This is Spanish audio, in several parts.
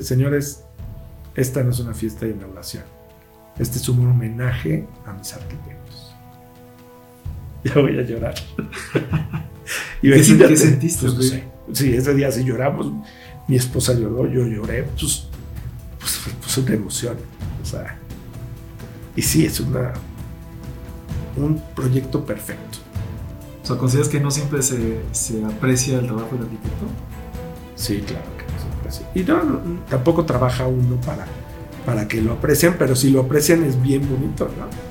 Señores, esta no es una fiesta de inauguración. Este es un homenaje a mis arquitectos. Ya voy a llorar. y ¿Qué, ¿qué sentiste? Pues, sí, ese día sí lloramos. Mi esposa lloró, yo lloré. Pues, pues, pues una emoción. O sea, y sí, es una, un proyecto perfecto. O sea, ¿consideras que no siempre se, se aprecia el trabajo del arquitecto? Sí, claro que no. Y no, tampoco trabaja uno para para que lo aprecien, pero si lo aprecian es bien bonito, ¿no?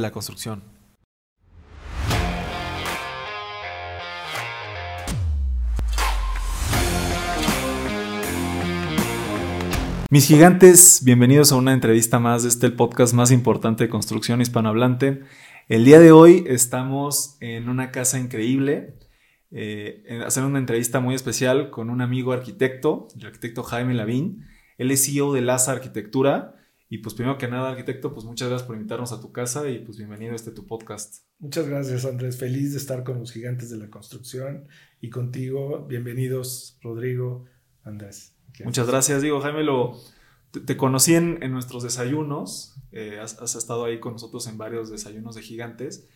la construcción. Mis gigantes, bienvenidos a una entrevista más de este el podcast más importante de construcción hispanohablante. El día de hoy estamos en una casa increíble, eh, hacer una entrevista muy especial con un amigo arquitecto, el arquitecto Jaime Lavín. Él es CEO de Laza Arquitectura, y pues primero que nada, arquitecto, pues muchas gracias por invitarnos a tu casa y pues bienvenido a este tu podcast. Muchas gracias, Andrés. Feliz de estar con los gigantes de la construcción y contigo. Bienvenidos, Rodrigo, Andrés. Muchas gracias, digo, Jaime, lo, te, conocí en, nuestros desayunos, eh, has, estado ahí con nosotros en varios desayunos de gigantes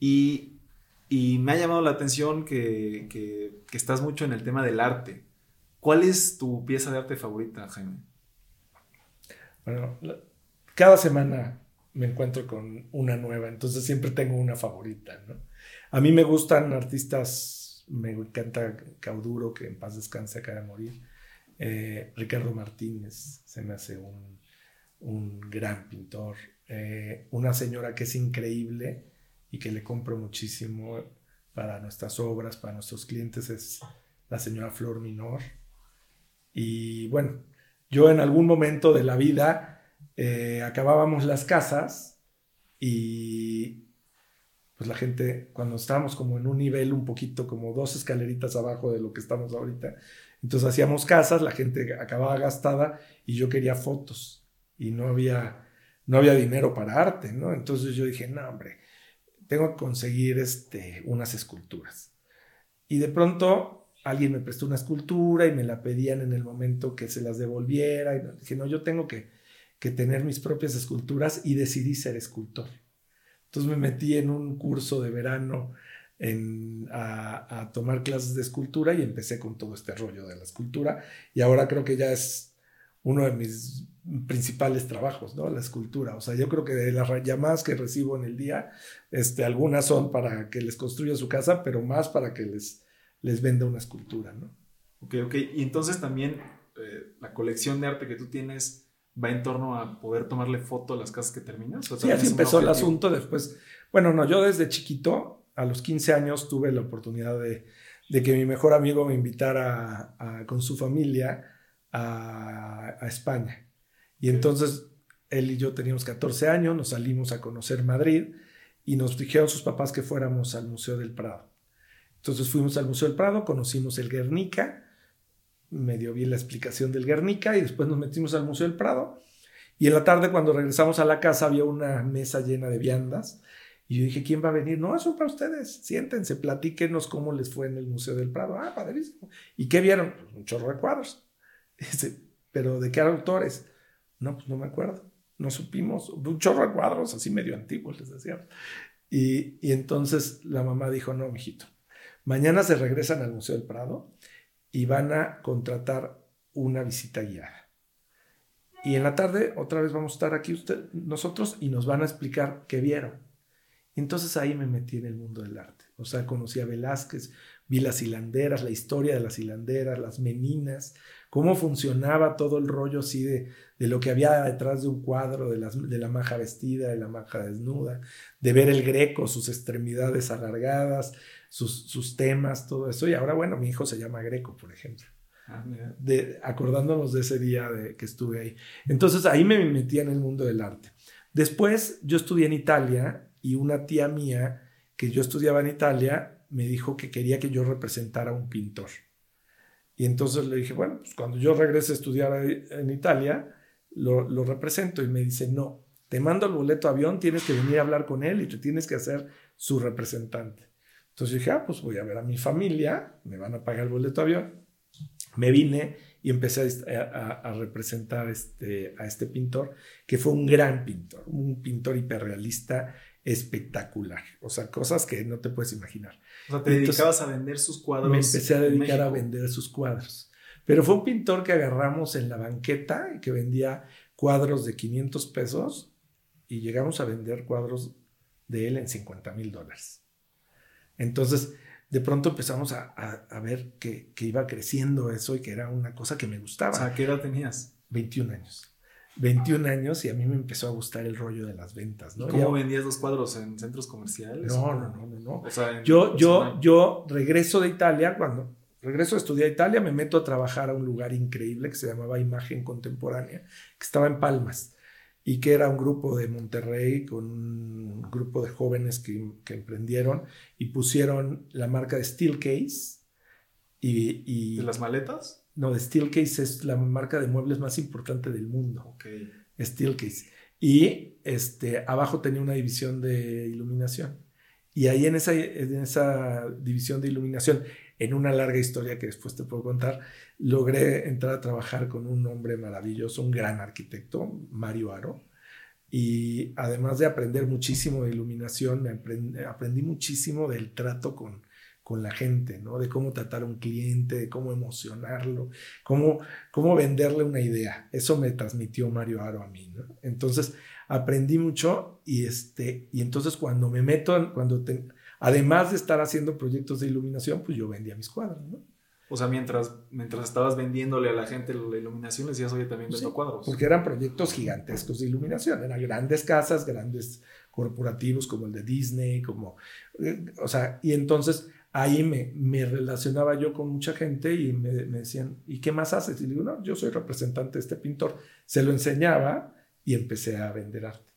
y, y me ha llamado la atención que, que, que estás mucho en el tema del arte. ¿Cuál es tu pieza de arte favorita, Jaime? Bueno, cada semana me encuentro con una nueva, entonces siempre tengo una favorita, ¿no? A mí me gustan artistas, me encanta Cauduro, que en paz descanse, acaba de morir. Eh, Ricardo Martínez se me hace un, gran pintor. Eh, una señora que es increíble y que le compro muchísimo para nuestras obras, para nuestros clientes, es la señora Flor Minor. Y bueno, yo en algún momento de la vida eh, acabábamos las casas y pues la gente, cuando estábamos como en un nivel un poquito, como dos escaleritas abajo de lo que estamos ahorita, entonces hacíamos casas, la gente acababa gastada y yo quería fotos y no había, no había dinero para arte, ¿no? Entonces yo dije, no, hombre, tengo que conseguir este, unas esculturas. Y de pronto alguien me prestó una escultura y me la pedían en el momento que se las devolviera. Y dije, no, yo tengo que, que tener mis propias esculturas y decidí ser escultor. Entonces me metí en un curso de verano en, a, a, tomar clases de escultura y empecé con todo este rollo de la escultura. Y ahora creo que ya es uno de mis principales trabajos, ¿no? La escultura. O sea, yo creo que de las llamadas que recibo en el día, este, algunas son para que les construya su casa, pero más para que les les venda una escultura, ¿no? Ok, ok. Y entonces también eh, la colección de arte que tú tienes va en torno a poder tomarle foto a las casas que terminas. sí, así empezó el asunto después. Bueno, no, yo desde chiquito, a los 15 años, tuve la oportunidad de, que mi mejor amigo me invitara con su familia a, a España. Y entonces él y yo teníamos 14 años, nos salimos a conocer Madrid y nos dijeron sus papás que fuéramos al Museo del Prado. Entonces fuimos al Museo del Prado, conocimos el Guernica, medio vi la explicación del Guernica y después nos metimos al Museo del Prado. Y en la tarde cuando regresamos a la casa había una mesa llena de viandas y yo dije, ¿quién va a venir? No, eso para ustedes. Siéntense, platíquenos cómo les fue en el Museo del Prado. Ah, padrísimo. ¿Y qué vieron? Pues un chorro de cuadros. Dice, ¿pero de qué autores? No, pues no me acuerdo. No supimos. Un chorro de cuadros, así medio antiguos, les decíamos. Y, y entonces la mamá dijo, no, mijito, Mañana se regresan al Museo del Prado y van a contratar una visita guiada. Y en la tarde otra vez vamos a estar aquí usted, nosotros y nos van a explicar qué vieron. Entonces ahí me metí en el mundo del arte. O sea, conocí a Velázquez, vi las hilanderas, la historia de las hilanderas, las meninas, cómo funcionaba todo el rollo así de, de lo que había detrás de un cuadro, de, de la maja vestida, de la maja desnuda, de ver el greco, sus extremidades alargadas, sus, temas, todo eso. Y ahora, bueno, mi hijo se llama Greco, por ejemplo. Ah, de, acordándonos de ese día de, que estuve ahí. Entonces ahí me metí en el mundo del arte. Después yo estudié en Italia y una tía mía que yo estudiaba en Italia me dijo que quería que yo representara a un pintor. Y entonces le dije, bueno, pues cuando yo regrese a estudiar en Italia, lo, lo represento. Y me dice, no, te mando el boleto avión, tienes que venir a hablar con él y te tienes que hacer su representante. Entonces dije, ah, pues voy a ver a mi familia, me van a pagar el boleto de avión. Me vine y empecé a, a- a representar este, a este pintor, que fue un gran pintor, un pintor hiperrealista espectacular. O sea, cosas que no te puedes imaginar. O sea, te Entonces, dedicabas a vender sus cuadros. Me empecé a dedicar a vender sus cuadros. Pero fue un pintor que agarramos en la banqueta y que vendía cuadros de 500 pesos y llegamos a vender cuadros de él en 50 mil dólares. Entonces, de pronto empezamos a, a- a ver que, que iba creciendo eso y que era una cosa que me gustaba. O sea, ¿qué edad tenías? 21 años. 21 años y a mí me empezó a gustar el rollo de las ventas. ¿no? ¿Cómo Ya- vendías los cuadros en centros comerciales? no, no, no, no, no. O sea, en Yo, yo, yo regreso de Italia, cuando regreso a estudiar a Italia, me meto a trabajar a un lugar increíble que se llamaba Imagen Contemporánea, que estaba en Palmas, y que era un grupo de Monterrey con un grupo de jóvenes que, que emprendieron y pusieron la marca de Steelcase. Y, y ¿De las maletas? no, de Steelcase es la marca de muebles más importante del mundo. Ok. Steelcase. Y este, abajo tenía una división de iluminación. Y ahí en esa, en esa división de iluminación, en una larga historia que después te puedo contar, logré entrar a trabajar con un hombre maravilloso, un gran arquitecto, Mario Aro. Y además de aprender muchísimo de iluminación, aprendí muchísimo del trato con, con la gente, ¿no? De cómo tratar a un cliente, de cómo emocionarlo, cómo, cómo venderle una idea. Eso me transmitió Mario Aro a mí. Entonces aprendí mucho y, este, y entonces cuando me meto, cuando te- además de estar haciendo proyectos de iluminación, pues yo vendía mis cuadros, ¿no? O sea, mientras, mientras estabas vendiéndole a la gente la iluminación, le decías, oye, también vendo Sí, cuadros. Porque eran proyectos gigantescos de iluminación, eran grandes casas, grandes corporativos como el de Disney, como, eh, o sea, y entonces ahí me, me relacionaba yo con mucha gente y me, me decían, ¿y qué más haces? Y le digo, no, yo soy representante de este pintor. Se lo enseñaba y empecé a vender arte.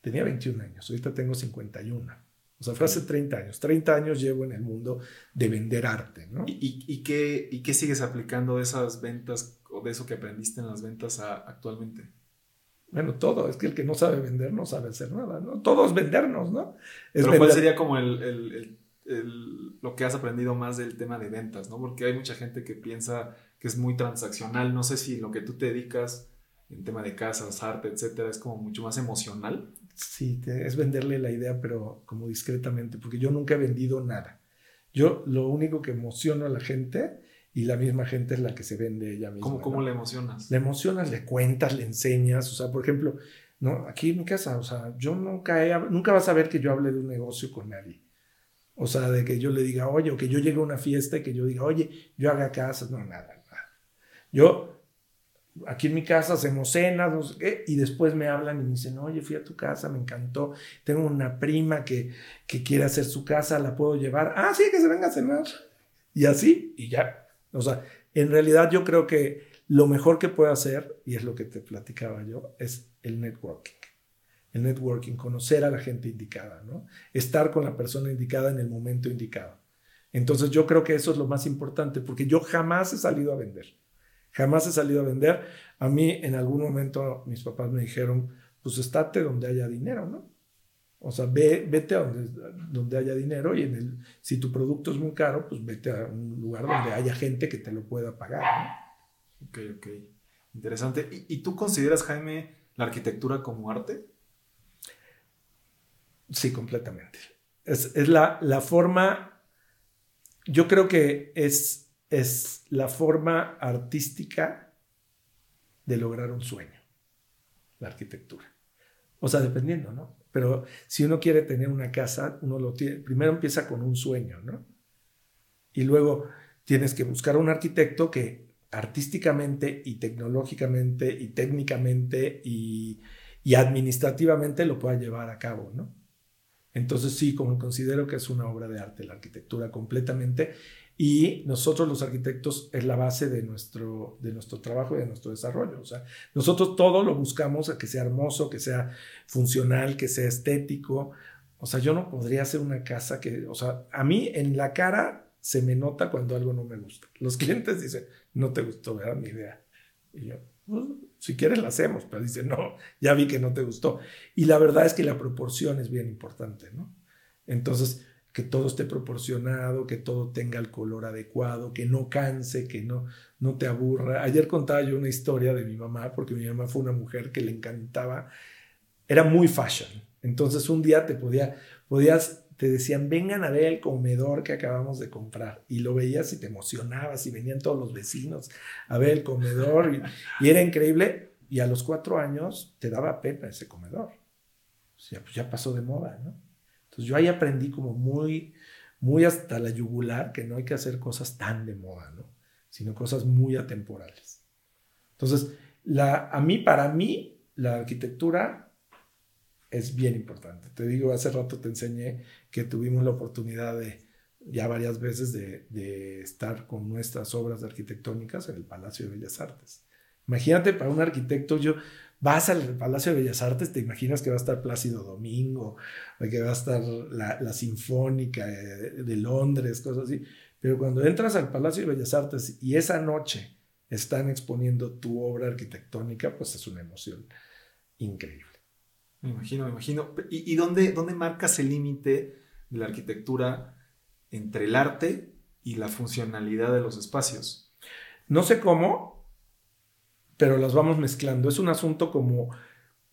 Tenía 21 años, ahorita tengo 51. O sea, fue hace 30 años. 30 años llevo en el mundo de vender arte, ¿no? ¿Y, y, y qué, ¿Y qué sigues aplicando de esas ventas o de eso que aprendiste en las ventas a- actualmente? Bueno, todo. Es que el que no sabe vender no sabe hacer nada, ¿no? Todo es vendernos, ¿no? Es Pero ¿cuál vender- sería como el- el- el- lo que has aprendido más del tema de ventas, ¿no? Porque hay mucha gente que piensa que es muy transaccional. No sé si lo que tú te dedicas en tema de casas, arte, etcétera, es como mucho más emocional. Sí, te- es venderle la idea, pero como discretamente, porque yo nunca he vendido nada. Yo lo único que emociono a la gente y la misma gente es la que se vende ella misma. ¿Cómo, cómo ¿no? le emocionas? Le emocionas, le cuentas, le enseñas. O sea, por ejemplo, no, aquí en mi casa, o sea, yo nunca he, nunca vas a ver que yo hable de un negocio con nadie. O sea, de que yo le diga, oye, o que yo llegue a una fiesta y que yo diga, oye, yo haga casas. No, nada, nada. Yo, aquí en mi casa hacemos cenas, no sé qué, y después me hablan y me dicen, oye, fui a tu casa, me encantó. Tengo una prima que, que quiere hacer su casa, la puedo llevar. Ah, sí, que se venga a cenar. Y así, y ya. O sea, en realidad yo creo que lo mejor que puedo hacer, y es lo que te platicaba yo, es el networking. El networking, conocer a la gente indicada, ¿no? Estar con la persona indicada en el momento indicado. Entonces yo creo que eso es lo más importante, porque yo jamás he salido a vender. Jamás he salido a vender. A mí en algún momento mis papás me dijeron, pues estate donde haya dinero, ¿no? O sea, ve, vete a donde, donde haya dinero y en el, si tu producto es muy caro, pues vete a un lugar donde haya gente que te lo pueda pagar. ¿no? Ok, ok. Interesante. ¿Y, y tú consideras, Jaime, la arquitectura como arte? Sí, completamente. Es, es la, la forma, yo creo que es, es la forma artística de lograr un sueño, la arquitectura. O sea, dependiendo, ¿no? Pero si uno quiere tener una casa, uno lo tiene, primero empieza con un sueño, ¿no? Y luego tienes que buscar un arquitecto que artísticamente y tecnológicamente y técnicamente y, y administrativamente lo pueda llevar a cabo, ¿no? Entonces sí, como considero que es una obra de arte la arquitectura completamente Y nosotros los arquitectos es la base de nuestro, de nuestro trabajo y de nuestro desarrollo. O sea, nosotros todo lo buscamos a que sea hermoso, que sea funcional, que sea estético. O sea, yo no podría hacer una casa que, o sea, a mí en la cara se me nota cuando algo no me gusta. Los clientes dicen, no te gustó, ¿verdad? Mi idea. Y yo, pues, si quieres la hacemos, pero dice, no, ya vi que no te gustó. Y la verdad es que la proporción es bien importante, ¿no? Entonces, que todo esté proporcionado, que todo tenga el color adecuado, que no canse, que no, no te aburra. Ayer contaba yo una historia de mi mamá, porque mi mamá fue una mujer que le encantaba, era muy fashion. Entonces un día te podía, podías, te decían, vengan a ver el comedor que acabamos de comprar. Y lo veías y te emocionabas y venían todos los vecinos a ver el comedor y, era increíble. Y a los cuatro años te daba pena ese comedor. O sea, pues ya pasó de moda, ¿no? Entonces yo ahí aprendí como muy, muy hasta la yugular que no hay que hacer cosas tan de moda, ¿no? Sino cosas muy atemporales. Entonces, la, a mí, para mí, la arquitectura es bien importante. Te digo, hace rato te enseñé que tuvimos la oportunidad de, ya varias veces, de, de estar con nuestras obras arquitectónicas en el Palacio de Bellas Artes. Imagínate para un arquitecto, yo, vas al Palacio de Bellas Artes, te imaginas que va a estar Plácido Domingo, que va a estar la, Sinfónica de, Londres, cosas así. Pero cuando entras al Palacio de Bellas Artes y esa noche están exponiendo tu obra arquitectónica, pues es una emoción increíble. Me imagino, me imagino. ¿Y, y dónde, dónde marcas el límite de la arquitectura entre el arte y la funcionalidad de los espacios? No sé cómo, pero las vamos mezclando. Es un asunto como,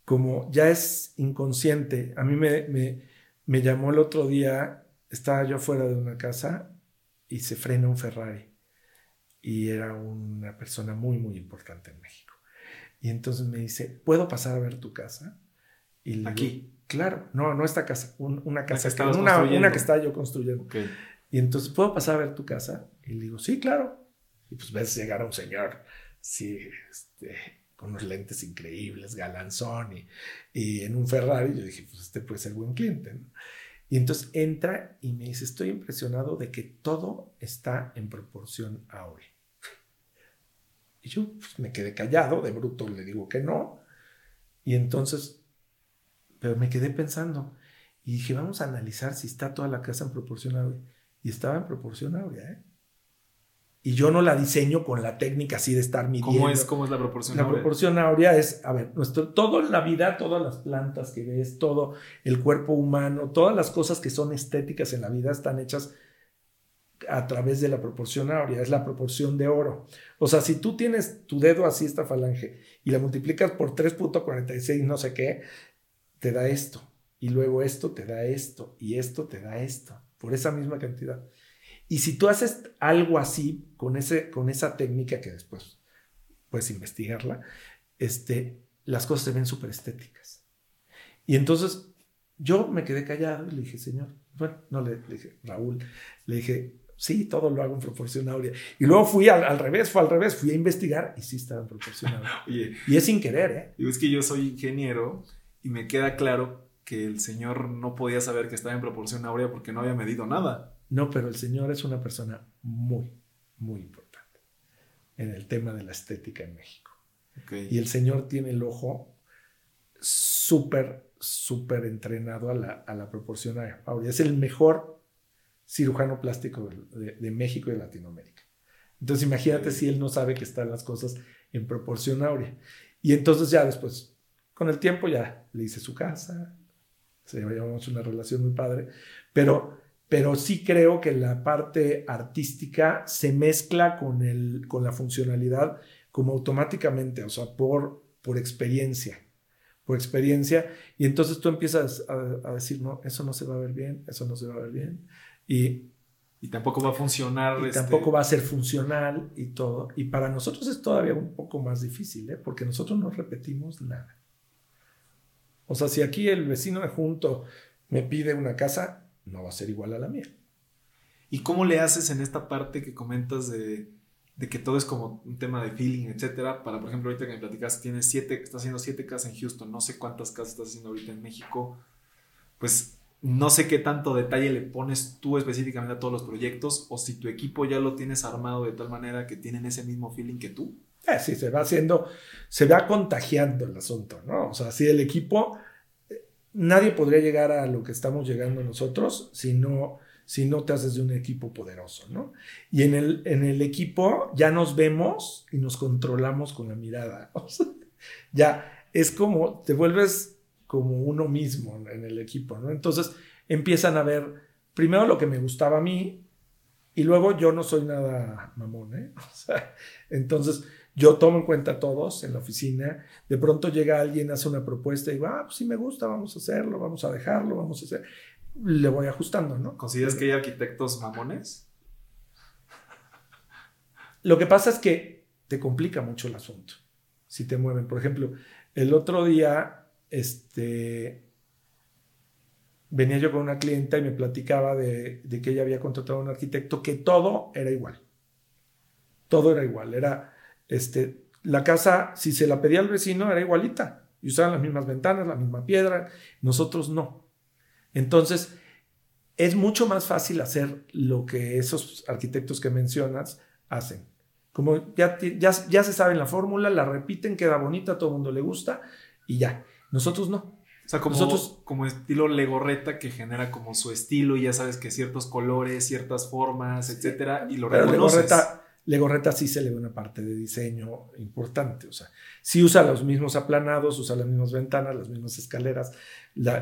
como ya es inconsciente. A mí me, me, me llamó el otro día, estaba yo fuera de una casa y se frena un Ferrari. Y era una persona muy, muy importante en México. Y entonces me dice, ¿puedo pasar a ver tu casa? Y Aquí. claro, no, no esta casa, una casa, que, una, una, que estaba yo construyendo. Y entonces, ¿puedo pasar a ver tu casa? Y le digo, sí, claro. Y pues ves llegar a un señor sí, este, con unos lentes increíbles, galanzón y, y, en un Ferrari. Yo dije, pues este puede ser buen cliente. Y entonces entra y me dice, estoy impresionado de que todo está en proporción a. Y yo pues, me quedé callado, de bruto le digo que no. Y entonces, pero me quedé pensando y dije, vamos a analizar si está toda la casa en proporción a. Y estaba en proporción a ¿eh? Y yo no la diseño con la técnica así de estar midiendo. ¿Cómo es, cómo es la proporción La proporción áurea es, a ver, nuestro, todo en la vida, todas las plantas que ves, todo el cuerpo humano, todas las cosas que son estéticas en la vida están hechas a través de la proporción áurea, es la proporción de oro. O sea, si tú tienes tu dedo así, esta falange, y la multiplicas por 3.46, no sé qué, te da esto. Y luego esto te da esto, y esto te da esto, por esa misma cantidad. Y si tú haces algo así con, ese, con esa técnica que después puedes investigarla, este, las cosas se ven súper estéticas. Y entonces yo me quedé callado y le dije, señor, bueno, no le, dije, Raúl, le dije, sí, todo lo hago en proporción áurea. Y luego fui al, revés, fue al revés, fui a investigar y sí estaba en proporción áurea. y es sin querer, ¿eh? Y es que yo soy ingeniero y me queda claro que el señor no podía saber que estaba en proporción áurea porque no había medido nada. No, pero el Señor es una persona muy, muy importante en el tema de la estética en México. Y el Señor tiene el ojo súper, súper entrenado a la, a la proporción áurea. Es el mejor cirujano plástico de, México y de Latinoamérica. Entonces imagínate si él no sabe que están las cosas en proporción áurea. Y entonces ya después, con el tiempo ya le hice su casa, se llevamos una relación muy padre, pero pero sí creo que la parte artística se mezcla con, el, con la funcionalidad como automáticamente, o sea, por, por experiencia, por experiencia, y entonces tú empiezas a, decir, no, eso no se va a ver bien, eso no se va a ver bien, y... Y tampoco va a funcionar. Y este tampoco va a ser funcional y todo. Y para nosotros es todavía un poco más difícil, ¿eh? porque nosotros no repetimos nada. O sea, si aquí el vecino de junto me pide una casa, no va a ser igual a la mía. ¿Y cómo le haces en esta parte que comentas de, que todo es como un tema de feeling, etcétera? Para, por ejemplo, ahorita que me platicas, tienes siete, estás haciendo siete casas en Houston, no sé cuántas casas estás haciendo ahorita en México. Pues no sé qué tanto detalle le pones tú específicamente a todos los proyectos o si tu equipo ya lo tienes armado de tal manera que tienen ese mismo feeling que tú. Eh, sí, se va haciendo, se va contagiando el asunto, ¿no? O sea, si el equipo, nadie podría llegar a lo que estamos llegando nosotros si no, si no te haces de un equipo poderoso, ¿no? Y en el, en el equipo ya nos vemos y nos controlamos con la mirada. Ya es como, te vuelves como uno mismo en el equipo, ¿no? Entonces empiezan a ver primero lo que me gustaba a mí y luego yo no soy nada mamón, ¿eh? O sea, entonces yo tomo en cuenta a todos en la oficina, de pronto llega alguien, hace una propuesta y digo, ah, pues sí me gusta, vamos a hacerlo, vamos a dejarlo, vamos a hacer, le voy ajustando, ¿no? ¿Consideras que hay arquitectos mamones? Lo que pasa es que te complica mucho el asunto, si te mueven. Por ejemplo, el otro día este, venía yo con una clienta y me platicaba de, que ella había contratado a un arquitecto que todo era igual. Todo era igual. Era, este, la casa, si se la pedía al vecino, era igualita. Y usaban las mismas ventanas, la misma piedra. Nosotros no. Entonces, es mucho más fácil hacer lo que esos arquitectos que mencionas hacen. Como ya, ya, ya se sabe la fórmula, la repiten, queda bonita, a todo el mundo le gusta y ya. Nosotros no. O sea, como, Nosotros, como estilo Legorreta que genera como su estilo y ya sabes que ciertos colores, ciertas formas, etcétera, y lo pero Legorreta, Legorreta sí se le da una parte de diseño importante. O sea, sí usa los mismos aplanados, usa las mismas ventanas, las mismas escaleras,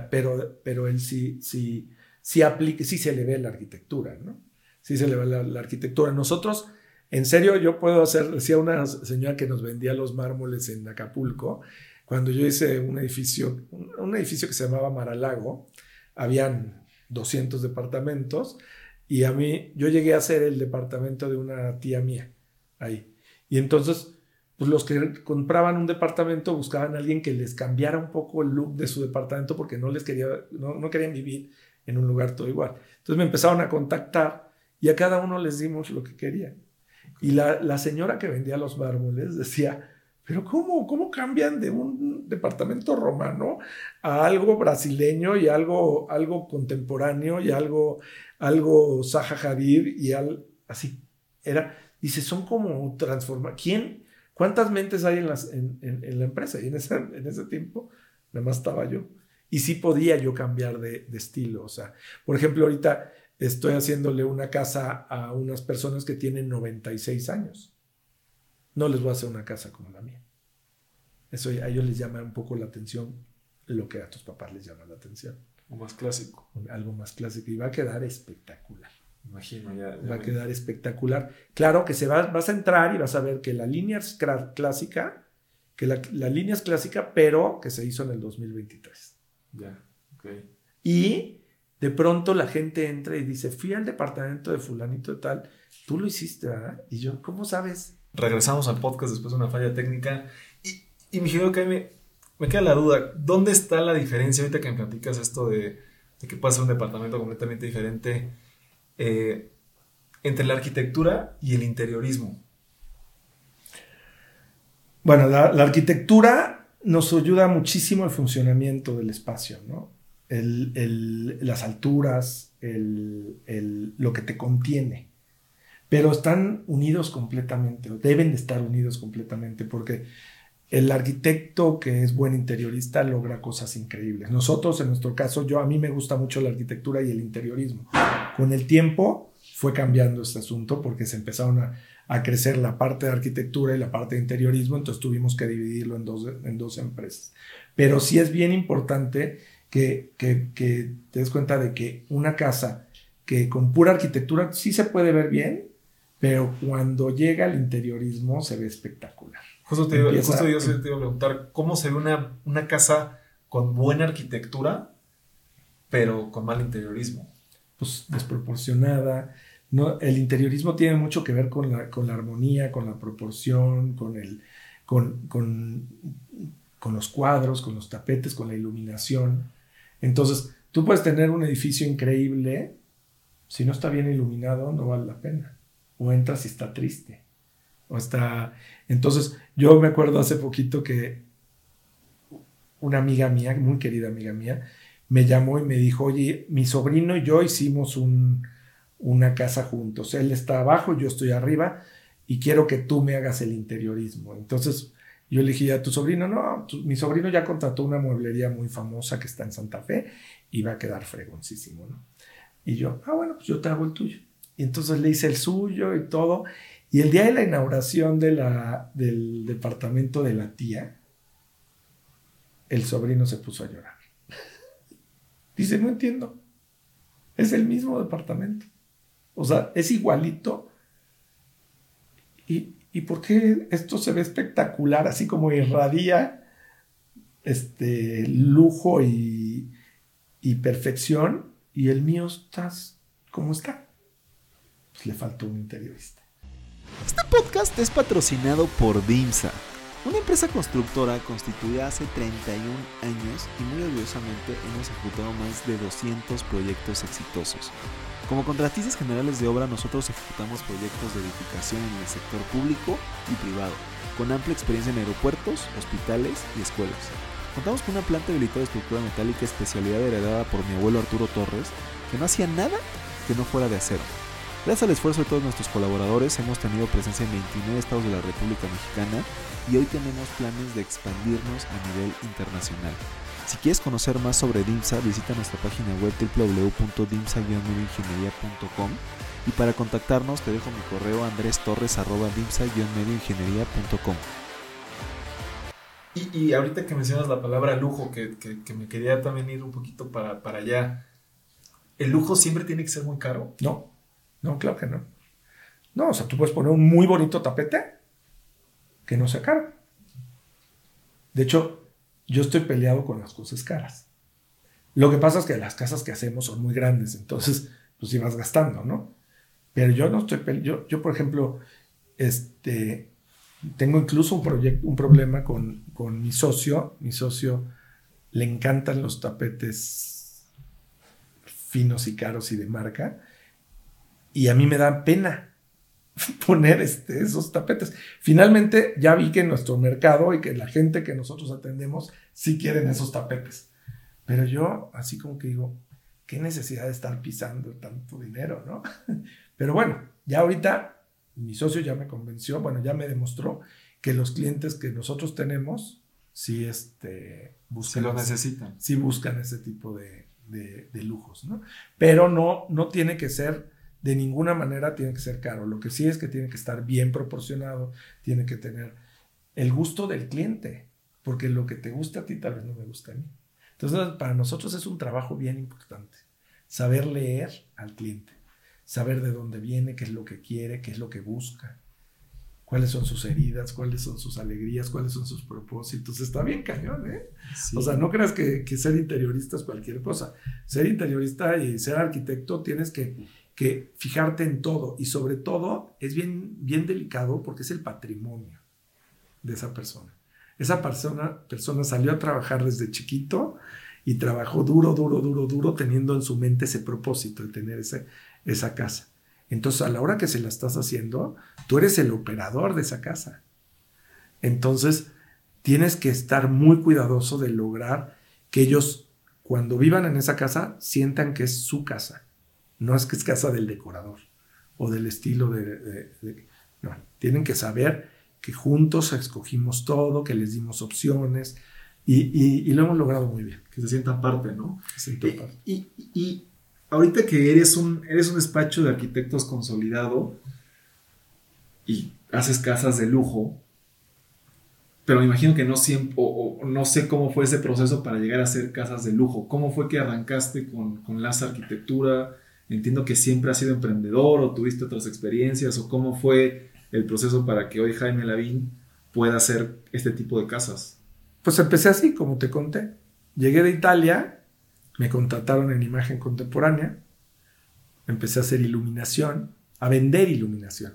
pero, pero él sí, sí, sí aplica, sí se le ve la arquitectura, ¿no? Sí se le ve la, la arquitectura. Nosotros, en serio, yo puedo hacer, decía una señora que nos vendía los mármoles en Acapulco, cuando yo hice un edificio, un, edificio que se llamaba Maralago, habían 200 departamentos y a mí, yo llegué a ser el departamento de una tía mía ahí. Y entonces, pues los que compraban un departamento buscaban a alguien que les cambiara un poco el look de su departamento porque no les quería, no, querían vivir en un lugar todo igual. Entonces me empezaron a contactar y a cada uno les dimos lo que querían. Y la, la señora que vendía los mármoles decía, pero ¿cómo, ¿cómo cambian de un departamento romano a algo brasileño y algo, algo contemporáneo y algo, algo Zaha Hadid y al, así? Era, dice, son como transformar. ¿Quién? ¿Cuántas mentes hay en, las, en, la empresa? Y en ese, en ese tiempo, nada más estaba yo. Y sí podía yo cambiar de, de estilo. O sea, por ejemplo, ahorita estoy haciéndole una casa a unas personas que tienen 96 años no les voy a hacer una casa como la mía. Eso a ellos les llama un poco la atención lo que a tus papás les llama la atención. O más clásico. Algo más clásico. Y va a quedar espectacular. Imagino, ya. va a quedar espectacular. Claro que se va, vas a entrar y vas a ver que la línea es clásica, que la, línea es clásica, pero que se hizo en el 2023. Ya, ok. Y de pronto la gente entra y dice, fui al departamento de fulanito de tal, tú lo hiciste, ¿verdad? Y yo, ¿cómo sabes? regresamos al podcast después de una falla técnica. Y, y me que me, me queda la duda, ¿dónde está la diferencia ahorita que me platicas esto de, de que pasa un departamento completamente diferente eh, entre la arquitectura y el interiorismo? Bueno, la, arquitectura nos ayuda muchísimo al funcionamiento del espacio, ¿no? Las alturas, lo que te contiene pero están unidos completamente, o deben de estar unidos completamente, porque el arquitecto que es buen interiorista logra cosas increíbles. Nosotros, en nuestro caso, yo a mí me gusta mucho la arquitectura y el interiorismo. Con el tiempo fue cambiando este asunto porque se empezaron a, crecer la parte de arquitectura y la parte de interiorismo, entonces tuvimos que dividirlo en dos, en dos empresas. Pero sí es bien importante que, que, te des cuenta de que una casa que con pura arquitectura sí se puede ver bien, pero cuando llega el interiorismo se ve espectacular. Justo, te, yo te iba a preguntar, ¿cómo se ve una, una casa con buena arquitectura, pero con mal interiorismo? Pues desproporcionada. No, el interiorismo tiene mucho que ver con la, con la armonía, con la proporción, con, el, con, con, con los cuadros, con los tapetes, con la iluminación. Entonces, tú puedes tener un edificio increíble, si no está bien iluminado, no vale la pena o entras y está triste. O. Entonces, yo me acuerdo hace poquito que una amiga mía, muy querida amiga mía, me llamó y me dijo, oye, mi sobrino y yo hicimos un, una casa juntos. Él está abajo, yo estoy arriba y quiero que tú me hagas el interiorismo. Entonces yo le dije a tu sobrino, no, mi sobrino ya contrató una mueblería muy famosa que está en Santa Fe y va a quedar fregoncísimo, ¿no? Y yo, ah, bueno, pues yo te hago el tuyo. Y entonces le hice el suyo y todo. Y el día de la inauguración del departamento de la tía, el sobrino se puso a llorar. Dice, no entiendo. Es el mismo departamento. O sea, es igualito. ¿Y, ¿Y por qué esto se ve espectacular? Así como irradia este lujo y, y perfección. Y el mío está como está. Pues le faltó un interiorista. Este podcast es patrocinado por DIMSA una empresa constructora constituida hace 31 años y muy orgullosamente hemos ejecutado más de 200 proyectos exitosos. Como contratistas generales de obra nosotros ejecutamos proyectos de edificación en el sector público y privado, con amplia experiencia en aeropuertos, hospitales y escuelas. Contamos con una planta habilitada de estructura metálica especialidad heredada por mi abuelo Arturo Torres, que no hacía nada que no fuera de acero. Gracias al esfuerzo de todos nuestros colaboradores hemos tenido presencia en 29 estados de la República Mexicana y hoy tenemos planes de expandirnos a nivel internacional. Si quieres conocer más sobre DIMSA, visita nuestra página web wwwdimsa medioingenieríacom y para contactarnos te dejo mi correo andrestorres.dimsa-medioingeniería.com. Y, y ahorita que mencionas la palabra lujo, que, que, me quería también ir un poquito para, para allá, ¿el lujo siempre tiene que ser muy caro? No, no, claro que no. No, o sea, tú puedes poner un muy bonito tapete que no sea caro. De hecho, yo estoy peleado con las cosas caras. Lo que pasa es que las casas que hacemos son muy grandes, entonces pues ibas gastando, ¿no? Pero yo no estoy yo, yo por ejemplo, este, tengo incluso un, un problema con, con mi socio. Mi socio le encantan los tapetes finos y caros y de marca. Y a mí me da pena poner este, esos tapetes. Finalmente ya vi que en nuestro mercado y que la gente que nosotros atendemos sí quieren esos tapetes. Pero yo así como que digo, qué necesidad de estar pisando tanto dinero, ¿no? Pero bueno, ya ahorita mi socio ya me convenció, bueno, ya me demostró que los clientes que nosotros tenemos sí este, buscan. lo necesitan. Sí buscan ese tipo de, de, de lujos, ¿no? Pero no, no tiene que ser de ninguna manera tiene que ser caro. Lo que sí es que tiene que estar bien proporcionado, tiene que tener el gusto del cliente, porque lo que te gusta a ti tal vez no me gusta a mí. Entonces, para nosotros es un trabajo bien importante. Saber leer al cliente, saber de dónde viene, qué es lo que quiere, qué es lo que busca, cuáles son sus heridas, cuáles son sus alegrías, cuáles son sus propósitos. Está bien cañón, ¿eh? O sea, no creas que, que ser interiorista es cualquier cosa. Ser interiorista y ser arquitecto tienes que que fijarte en todo y sobre todo es bien, bien delicado porque es el patrimonio de esa persona. Esa persona, persona salió a trabajar desde chiquito y trabajó duro, duro, duro, duro teniendo en su mente ese propósito de tener ese, esa casa. Entonces a la hora que se la estás haciendo, tú eres el operador de esa casa. Entonces tienes que estar muy cuidadoso de lograr que ellos cuando vivan en esa casa sientan que es su casa no es que es casa del decorador o del estilo de, no, tienen que saber que juntos escogimos todo, que les dimos opciones y, lo hemos logrado muy bien. Que se sientan parte, ¿no? Y, y, ahorita que eres un, eres un despacho de arquitectos consolidado y haces casas de lujo, pero me imagino que no siempre, o, no sé cómo fue ese proceso para llegar a hacer casas de lujo. ¿Cómo fue que arrancaste con, con las arquitectura? Entiendo que siempre has sido emprendedor o tuviste otras experiencias o cómo fue el proceso para que hoy Jaime Lavín pueda hacer este tipo de casas. Pues empecé así, como te conté. Llegué de Italia, me contrataron en imagen contemporánea, empecé a hacer iluminación, a vender iluminación.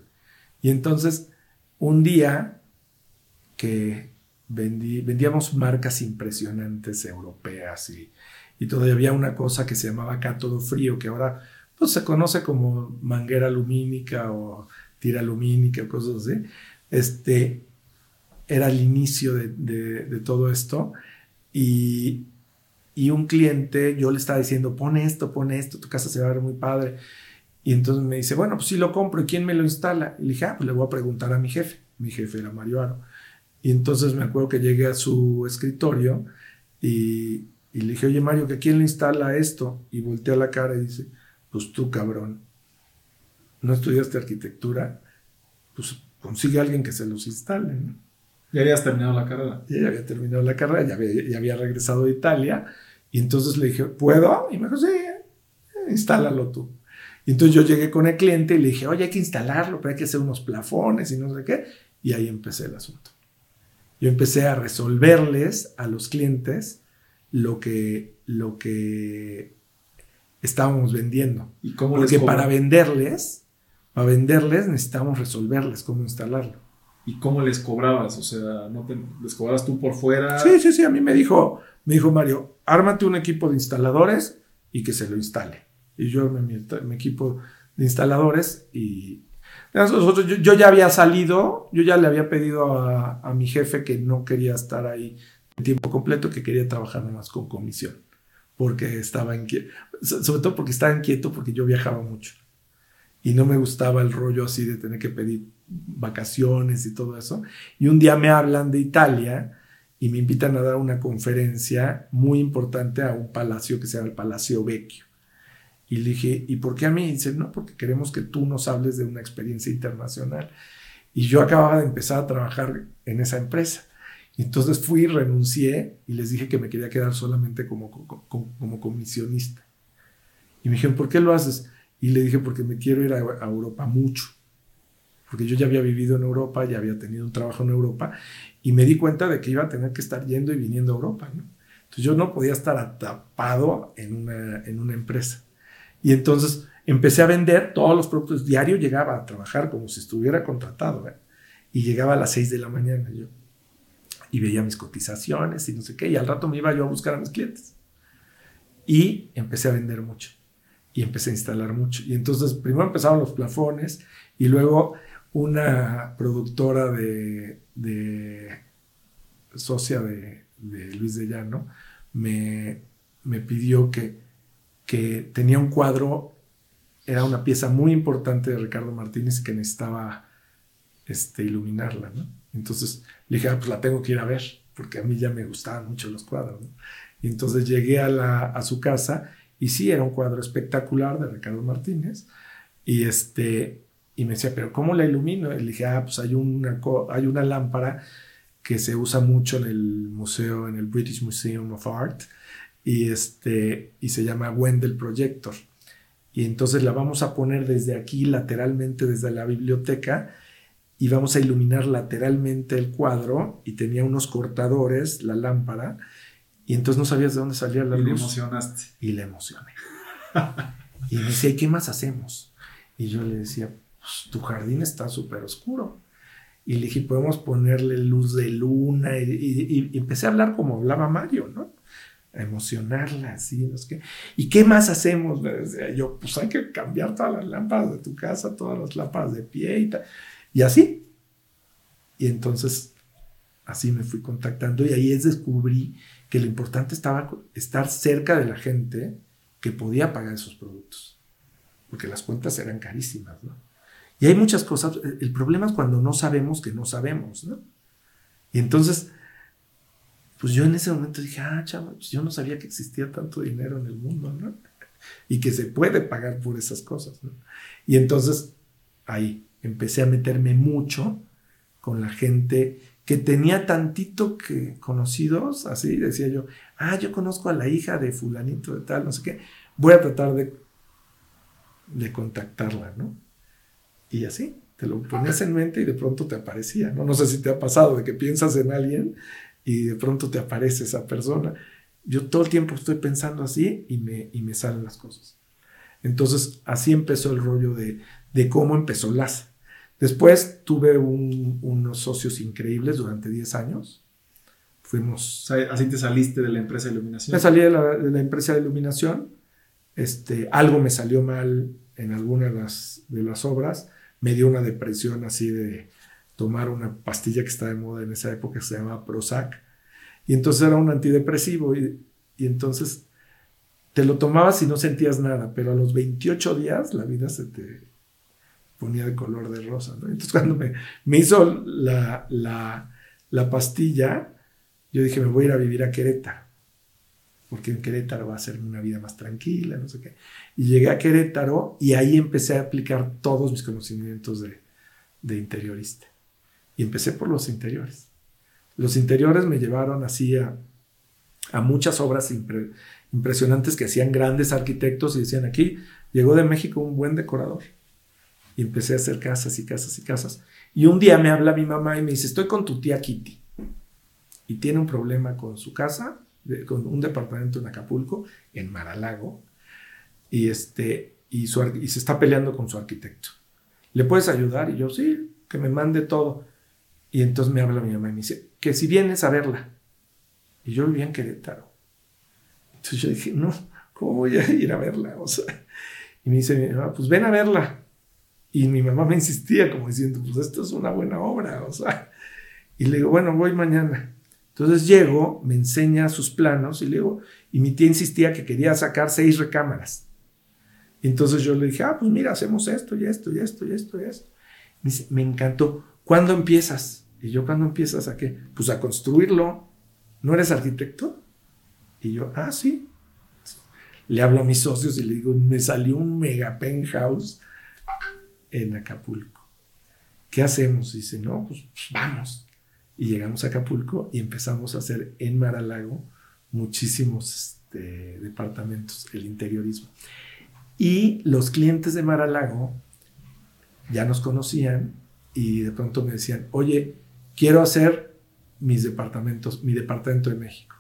Y entonces, un día que vendí, vendíamos marcas impresionantes europeas y, y todavía había una cosa que se llamaba cátodo frío, que ahora pues se conoce como manguera lumínica o tira lumínica cosas así. Este, era el inicio de, todo esto y, y un cliente, yo le estaba diciendo, pon esto, pon esto, tu casa se va a ver muy padre. Y entonces me dice, bueno, pues sí lo compro, ¿y quién me lo instala? Y le dije, ah, pues le voy a preguntar a mi jefe. Mi jefe era Mario Aro. Y entonces me acuerdo que llegué a su escritorio y, y le dije, oye Mario, ¿que quién le instala esto? Y volteé a la cara y dice, pues tú cabrón, ¿no estudiaste arquitectura? Pues consigue a alguien que se los instale. ¿no? Ya habías terminado la carrera. Ya había terminado la carrera, ya había, ya había regresado de Italia. Y entonces le dije, ¿puedo? Y me dijo, sí, instálalo tú. Y entonces yo llegué con el cliente y le dije, oye, hay que instalarlo, pero hay que hacer unos plafones y no sé qué. Y ahí empecé el asunto. Yo empecé a resolverles a los clientes lo que, lo que estábamos vendiendo. ¿Y cómo Porque les para venderles, para venderles necesitamos resolverles cómo instalarlo. ¿Y cómo les cobrabas? O sea, ¿no te- ¿les cobrabas tú por fuera? Sí, sí, sí, a mí me dijo, me dijo Mario, ármate un equipo de instaladores y que se lo instale. Y yo mi, mi equipo de instaladores y nosotros, yo, yo ya había salido, yo ya le había pedido a, a mi jefe que no quería estar ahí en tiempo completo, que quería trabajar más con comisión, porque estaba inquieto, sobre todo porque estaba inquieto porque yo viajaba mucho y no me gustaba el rollo así de tener que pedir vacaciones y todo eso. Y un día me hablan de Italia y me invitan a dar una conferencia muy importante a un palacio que se llama el Palacio Vecchio. Y le dije, ¿y por qué a mí? Y dice, no, porque queremos que tú nos hables de una experiencia internacional. Y yo acababa de empezar a trabajar en esa empresa. Entonces fui, renuncié y les dije que me quería quedar solamente como, como, comisionista. Y me dijeron, ¿por qué lo haces? Y le dije, porque me quiero ir a, Europa mucho. Porque yo ya había vivido en Europa, ya había tenido un trabajo en Europa y me di cuenta de que iba a tener que estar yendo y viniendo a Europa. Entonces yo no podía estar atapado en una, en una empresa. Y entonces empecé a vender todos los productos. Diario llegaba a trabajar como si estuviera contratado. ¿eh? Y llegaba a las 6 de la mañana yo. Y veía mis cotizaciones y no sé qué. Y al rato me iba yo a buscar a mis clientes. Y empecé a vender mucho. Y empecé a instalar mucho. Y entonces primero empezaron los plafones y luego una productora de, de socia de, de, Luis de Llano me, me pidió que, que, tenía un cuadro, era una pieza muy importante de Ricardo Martínez que necesitaba este, iluminarla, ¿no? Entonces le dije, ah, pues la tengo que ir a ver, porque a mí ya me gustaban mucho los cuadros. Y entonces llegué a, la, a su casa y sí, era un cuadro espectacular de Ricardo Martínez. Y este, y me decía, pero ¿cómo la ilumino? Y le dije, ah, pues hay una, hay una lámpara que se usa mucho en el museo, en el British Museum of Art, y, este, y se llama Wendell Projector. Y entonces la vamos a poner desde aquí, lateralmente, desde la biblioteca, y vamos a iluminar lateralmente el cuadro, y tenía unos cortadores, la lámpara, y entonces no sabías de dónde salía la y luz. Y le emocionaste. Y le emocioné. y me decía, ¿y qué más hacemos? Y yo le decía, pues, tu jardín está súper oscuro. Y le dije, podemos ponerle luz de luna. Y, y, y, empecé a hablar como hablaba Mario, ¿no? A emocionarla, así, no sé qué. ¿Y qué más hacemos? Me decía yo, pues hay que cambiar todas las lámparas de tu casa, todas las lámparas de pie y tal. Y así. Y entonces, así me fui contactando y ahí es descubrí que lo importante estaba estar cerca de la gente que podía pagar esos productos. Porque las cuentas eran carísimas, ¿no? Y hay muchas cosas. El problema es cuando no sabemos que no sabemos, ¿no? Y entonces, pues yo en ese momento dije, ah, chaval, pues yo no sabía que existía tanto dinero en el mundo, ¿no? Y que se puede pagar por esas cosas, ¿no? Y entonces, ahí empecé a meterme mucho con la gente que tenía tantito que conocidos, así decía yo, ah, yo conozco a la hija de fulanito de tal, no sé qué, voy a tratar de, de contactarla, ¿no? Y así, te lo ponías en mente y de pronto te aparecía, ¿no? No sé si te ha pasado de que piensas en alguien y de pronto te aparece esa persona. Yo todo el tiempo estoy pensando así y me, y me salen las cosas. Entonces, así empezó el rollo de, de cómo empezó LASA. Después tuve un, unos socios increíbles durante 10 años. Fuimos... Así te saliste de la empresa de iluminación. Me salí de la, empresa de iluminación. Este, algo me salió mal en alguna de las, obras. Me dio una depresión así de tomar una pastilla que estaba de moda en esa época que se llamaba Prozac. Y entonces era un antidepresivo y, Y entonces te lo tomabas y no sentías nada, pero a los 28 días la vida se te ponía de color de rosa. Entonces cuando me, me hizo la, la, la pastilla, yo dije, me voy a ir a vivir a Querétaro porque en Querétaro va a ser una vida más tranquila, no sé qué. Y llegué a Querétaro y ahí empecé a aplicar todos mis conocimientos de, de interiorista. Y empecé por los interiores. Los interiores me llevaron así a, a muchas obras impresionantes que hacían grandes arquitectos y decían, aquí llegó de México un buen decorador. Y empecé a hacer casas y casas y casas. Y un día me habla mi mamá y me dice, estoy con tu tía Kitty. Y tiene un problema con su casa con un departamento en Acapulco, en Maralago, y, este, y, su, y se está peleando con su arquitecto. ¿Le puedes ayudar? Y yo, sí, que me mande todo. Y entonces me habla mi mamá y me dice, que si vienes a verla. Y yo vivía en Querétaro. Entonces yo dije, no, ¿cómo voy a ir a verla? O sea, y me dice mamá, pues ven a verla. Y mi mamá me insistía como diciendo, pues esto es una buena obra, o sea. Y le digo, bueno, voy mañana. Entonces llego, me enseña sus planos y le digo, y mi tía insistía que quería sacar seis recámaras. Entonces yo le dije, ah, pues mira, hacemos esto y esto y esto y esto y esto. Me dice, me encantó. ¿Cuándo empiezas? Y yo, ¿cuándo empiezas a qué? Pues a construirlo. ¿No eres arquitecto? Y yo, ah, sí. Le hablo a mis socios y le digo, me salió un mega penthouse en Acapulco. ¿Qué hacemos? Dice, no, pues, pues vamos. Y llegamos a Acapulco y empezamos a hacer en Maralago muchísimos este, departamentos, el interiorismo. Y los clientes de Maralago ya nos conocían y de pronto me decían, oye, quiero hacer mis departamentos, mi departamento de México.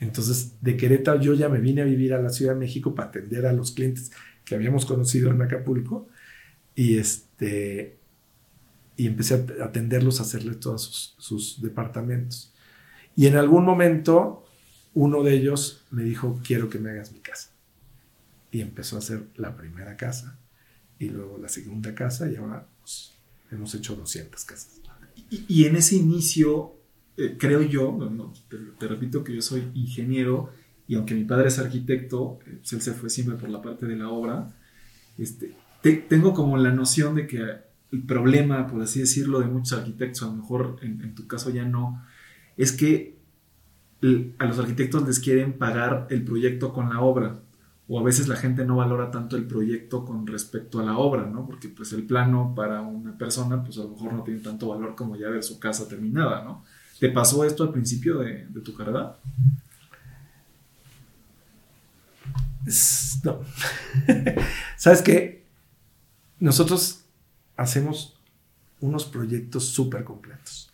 Entonces, de Querétaro yo ya me vine a vivir a la Ciudad de México para atender a los clientes que habíamos conocido en Acapulco. Y, este, y empecé a atenderlos, a hacerle todos sus, departamentos. Y en algún momento uno de ellos me dijo, quiero que me hagas mi casa. Y empezó a hacer la primera casa y luego la segunda casa y ahora pues, hemos hecho 200 casas. Y, en ese inicio, eh, creo yo, te, repito que yo soy ingeniero y aunque mi padre es arquitecto, eh, pues, él se fue siempre por la parte de la obra, este, tengo como la noción de que el problema, por así decirlo, de muchos arquitectos, a lo mejor en, tu caso ya no, es que a los arquitectos les quieren pagar el proyecto con la obra o a veces la gente no valora tanto el proyecto con respecto a la obra, ¿no? Porque pues el plano para una persona pues a lo mejor no tiene tanto valor como ya ver su casa terminada, ¿no? ¿Te pasó esto al principio de, de tu carrera? No. ¿Sabes qué? Nosotros hacemos unos proyectos súper completos,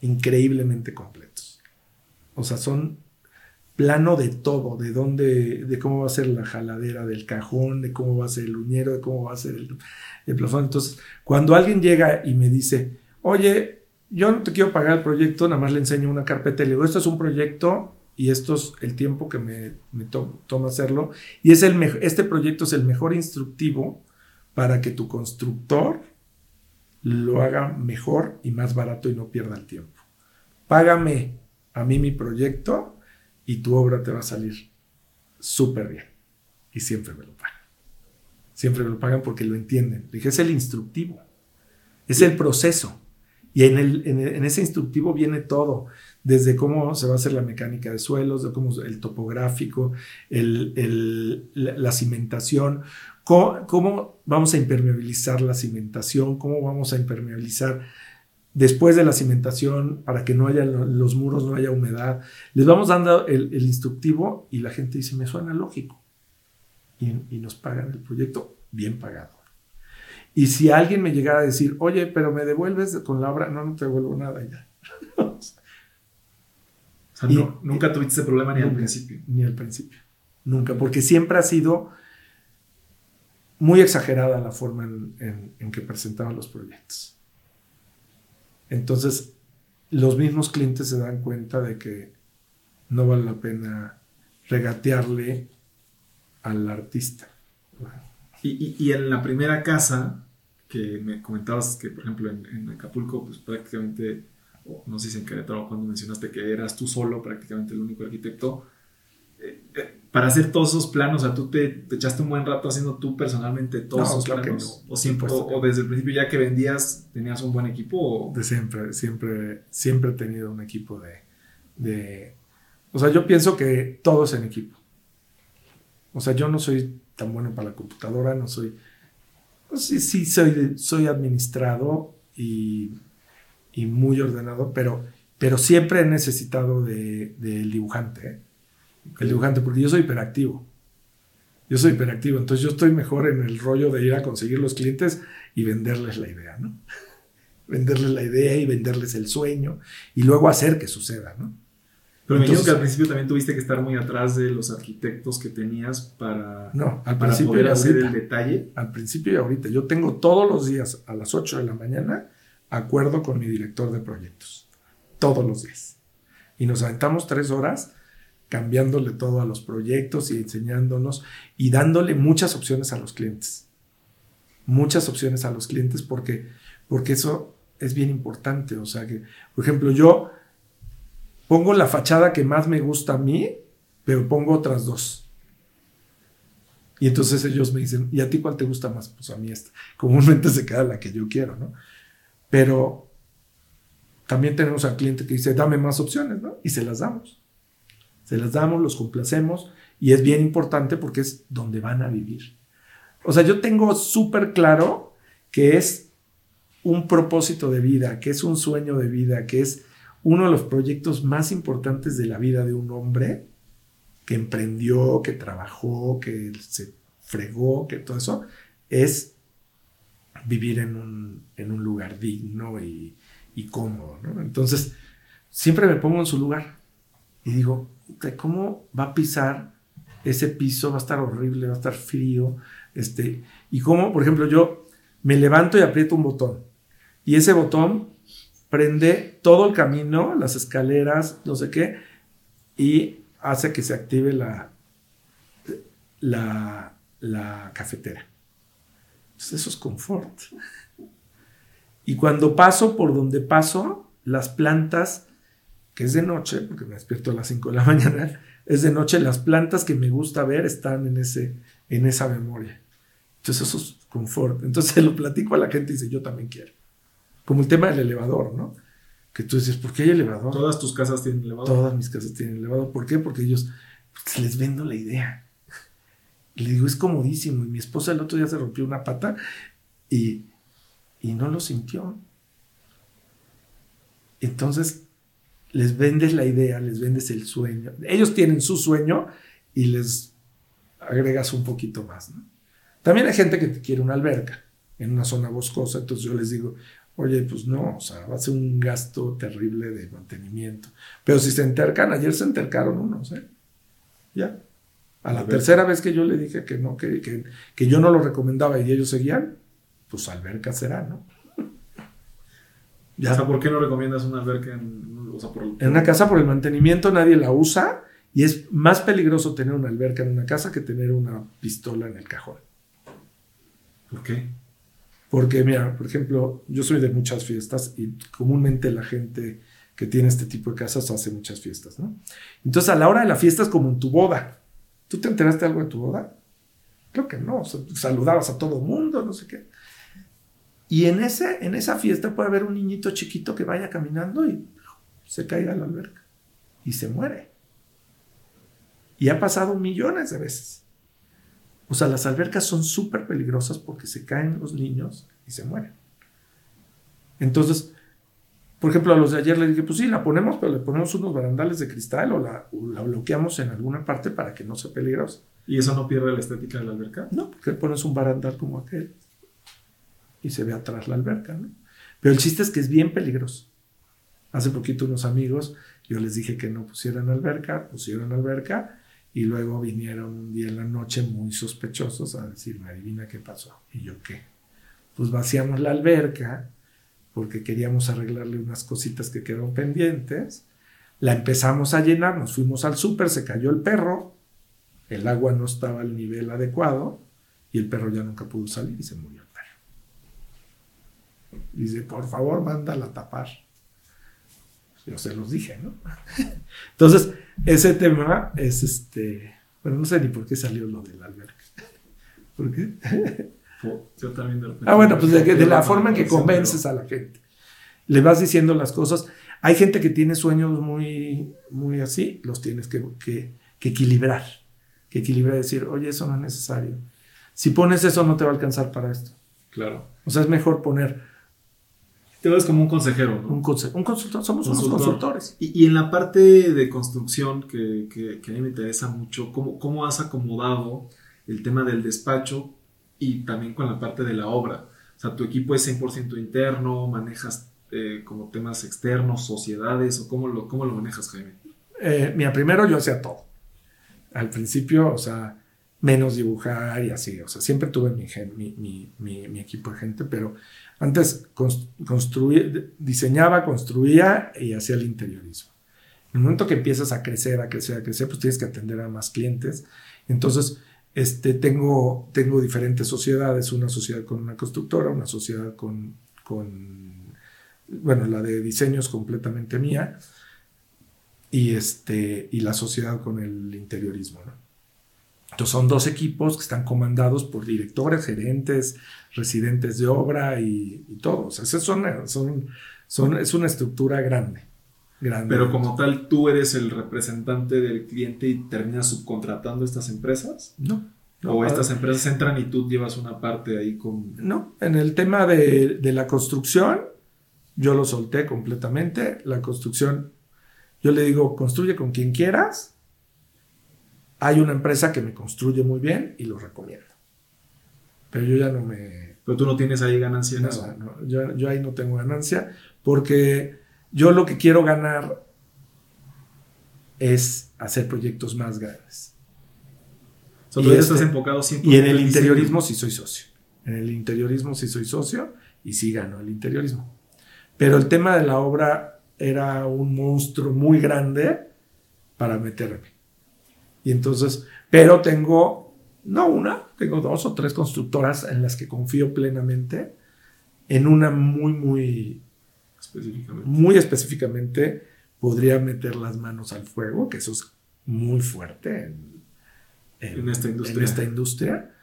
increíblemente completos. O sea, son plano de todo, de dónde, de cómo va a ser la jaladera del cajón, de cómo va a ser el uñero, de cómo va a ser el, el plafón. Entonces, cuando alguien llega y me dice, oye, yo no te quiero pagar el proyecto, nada más le enseño una carpeta y le digo, esto es un proyecto y esto es el tiempo que me, toma hacerlo. Y es el este proyecto es el mejor instructivo para que tu constructor lo haga mejor y más barato y no pierda el tiempo. Págame a mí mi proyecto y tu obra te va a salir súper bien. Y siempre me lo pagan. Siempre me lo pagan porque lo entienden. dije, es el instructivo, es el proceso. Y en, el, en, ese instructivo viene todo, desde cómo se va a hacer la mecánica de suelos, de cómo el topográfico, la cimentación, ¿Cómo, vamos a impermeabilizar la cimentación? ¿Cómo vamos a impermeabilizar después de la cimentación para que no haya los muros, no haya humedad? Les vamos dando el, instructivo y la gente dice, me suena lógico. Y, nos pagan el proyecto bien pagado. Y si alguien me llegara a decir, oye, pero me devuelves con la obra, no, no te devuelvo nada ya. nunca tuviste ese problema ni al principio. Ni al principio. Nunca, porque siempre ha sido muy exagerada la forma en, que presentaban los proyectos. Entonces, los mismos clientes se dan cuenta de que no vale la pena regatearle al artista. Y, en la primera casa, que me comentabas que, por ejemplo, en, Acapulco, pues prácticamente, no sé si en Querétaro cuando mencionaste que eras tú solo, prácticamente el único arquitecto, para hacer todos esos planos, o sea, tú te, te echaste un buen rato haciendo tú personalmente todos No, esos claro planos. no. O, siempre, Por o, supuesto o desde el principio ya que vendías, tenías un buen equipo. O... De siempre, siempre, siempre he tenido un equipo de, de... O sea, yo pienso que todo es en equipo. O sea, yo no soy tan bueno para la computadora, no soy... pues sí, sí, soy, soy administrado y, y muy ordenado, pero, pero siempre he necesitado de- del dibujante, ¿eh? El dibujante, porque yo soy hiperactivo. Yo soy hiperactivo, entonces yo estoy mejor en el rollo de ir a conseguir los clientes y venderles la idea, ¿no? venderles la idea y venderles el sueño y luego hacer que suceda, ¿no? Pero me imagino que al principio también tuviste que estar muy atrás de los arquitectos que tenías para, No, al para principio poder hacer ahorita. el detalle. Al principio y ahorita. Yo tengo todos los días a las 8 de la mañana acuerdo con mi director de proyectos. Todos los días. Y nos aventamos tres horas cambiándole todo a los proyectos y enseñándonos y dándole muchas opciones a los clientes. Muchas opciones a los clientes porque, porque eso es bien importante. O sea que, por ejemplo, yo pongo la fachada que más me gusta a mí, pero pongo otras dos. Y entonces ellos me dicen, ¿y a ti cuál te gusta más? Pues a mí esta. Comúnmente se queda la que yo quiero, ¿no? Pero también tenemos al cliente que dice, dame más opciones, ¿no? Y se las damos. Se las damos, los complacemos y es bien importante porque es donde van a vivir. O sea, yo tengo súper claro que es un propósito de vida, que es un sueño de vida, que es uno de los proyectos más importantes de la vida de un hombre que emprendió, que trabajó, que se fregó, que todo eso, es vivir en un, en un lugar digno y, cómodo. Entonces, siempre me pongo en su lugar y digo, "Puta, ¿cómo va a pisar ese piso? Va a estar horrible, va a estar frío. Este, y cómo, por ejemplo, yo me levanto y aprieto un botón y ese botón prende todo el camino, las escaleras, no sé qué, y hace que se active la, la, cafetera. Entonces, eso es confort. Y cuando paso por donde paso, las plantas, que es de noche, porque me despierto a las 5 de la mañana, es de noche, las plantas que me gusta ver están en, ese, en esa memoria. Entonces eso es confort. Entonces lo platico a la gente y dice, yo también quiero. Como el tema del elevador, ¿no? Que tú dices, ¿por qué hay elevador? Todas tus casas tienen elevador. Todas mis casas tienen elevador. ¿Por qué? Porque ellos pues, les vendo la idea. Y le digo, es comodísimo. Y mi esposa el otro día se rompió una pata y, y no lo sintió. Entonces, les vendes la idea, les vendes el sueño. Ellos tienen su sueño y les agregas un poquito más. ¿no? También hay gente que te quiere una alberca en una zona boscosa. Entonces yo les digo, Oye, pues no, o sea, va a ser un gasto terrible de mantenimiento. Pero si se entercan, ayer se entercaron unos, ¿eh? Ya. A la tercera vez que yo le dije que no, que, que, que yo no lo recomendaba y ellos seguían, pues alberca será, ¿no? O sea, ¿por qué no recomiendas una alberca en, o sea, por, En una casa por el mantenimiento nadie la usa y es más peligroso tener una alberca en una casa que tener una pistola en el cajón. ¿Por qué? Porque, mira, por ejemplo, yo soy de muchas fiestas y comúnmente la gente que tiene este tipo de casas hace muchas fiestas, ¿no? Entonces, a la hora de la fiesta es como en tu boda. ¿Tú te enteraste algo de tu boda? Creo que no. o sea, saludabas a todo mundo, no sé qué. Y en, ese, en esa fiesta puede haber un niñito chiquito que vaya caminando y se caiga a la alberca y se muere. Y ha pasado millones de veces. O sea, las albercas son súper peligrosas porque se caen los niños y se mueren. Entonces, por ejemplo, a los de ayer le dije, pues sí, la ponemos, pero le ponemos unos barandales de cristal o la, o la bloqueamos en alguna parte para que no sea peligrosa. ¿Y eso no pierde la estética de la alberca? No, porque pones un barandal como aquel y se ve atrás la alberca, ¿no? Pero el chiste es que es bien peligroso. Hace poquito unos amigos, yo les dije que no pusieran alberca, pusieron alberca y luego vinieron un día en la noche muy sospechosos a decirme, adivina qué pasó. Y yo, ¿qué? Pues vaciamos la alberca porque queríamos arreglarle unas cositas que quedaron pendientes. La empezamos a llenar, nos fuimos al súper, se cayó el perro, el agua no estaba al nivel adecuado y el perro ya nunca pudo salir y se murió Dice, por favor, mándala a tapar. Yo se los dije, ¿no? Entonces, ese tema es este Bueno, no sé ni por qué salió lo del albergue. ¿Por qué? Yo también de Ah, bueno, pues de, de la forma en que convences a la gente. Le vas diciendo las cosas. Hay gente que tiene sueños muy, muy así, los tienes que, que, que equilibrar. Que equilibrar y decir, oye, eso no es necesario. Si pones eso, no te va a alcanzar para esto. Claro. O sea, es mejor poner Te ves como un consejero, ¿no? un, conse- un consultor. Somos unos Consultor. consultores. Y, y en la parte de construcción que, que- que a mí me interesa mucho, ¿cómo, ¿cómo has acomodado el tema del despacho y también con la parte de la obra? O sea, ¿tu equipo es 100% interno? ¿Manejas eh, como temas externos, sociedades? ¿O cómo lo, cómo lo manejas, Jaime? Eh, mira, primero yo hacía todo. Al principio, o sea, menos dibujar y así. O sea, siempre tuve mi- mi equipo de gente, pero antes diseñaba, construía y hacía el interiorismo. En el momento que empiezas a crecer, a crecer, a crecer, pues tienes que atender a más clientes. Entonces, este, tengo, diferentes sociedades, una sociedad con una constructora, una sociedad con, con bueno, la de diseño es completamente mía y, este, y la sociedad con el interiorismo. ¿no? Entonces son dos equipos que están comandados por directores, gerentes, residentes de obra y, y todo. O sea, esas son, son, son, es una estructura grande. grande. Pero como tal, ¿tú eres el representante del cliente y terminas subcontratando estas empresas? No. no, ¿O estas empresas entran y tú llevas una parte ahí con... No, en el tema de, de la construcción, yo lo solté completamente. La construcción, yo le digo, construye con quien quieras. Hay una empresa que me construye muy bien y lo recomiendo. Pero yo ya no me... Pero tú no tienes ahí ganancia en eso. nada, no, yo, yo ahí no tengo ganancia porque yo lo que quiero ganar es hacer proyectos más grandes. O sea, Y ya este- estás enfocado 100% Y en el interiorismo sí soy socio. En el interiorismo sí soy socio y sí gano el interiorismo. Pero el tema de la obra era un monstruo muy grande para meterme. Y entonces, pero tengo, no una, tengo dos o tres constructoras en las que confío plenamente. En una muy, muy, Específicamente. muy específicamente podría meter las manos al fuego, que eso es muy fuerte en, En esta industria. en esta industria.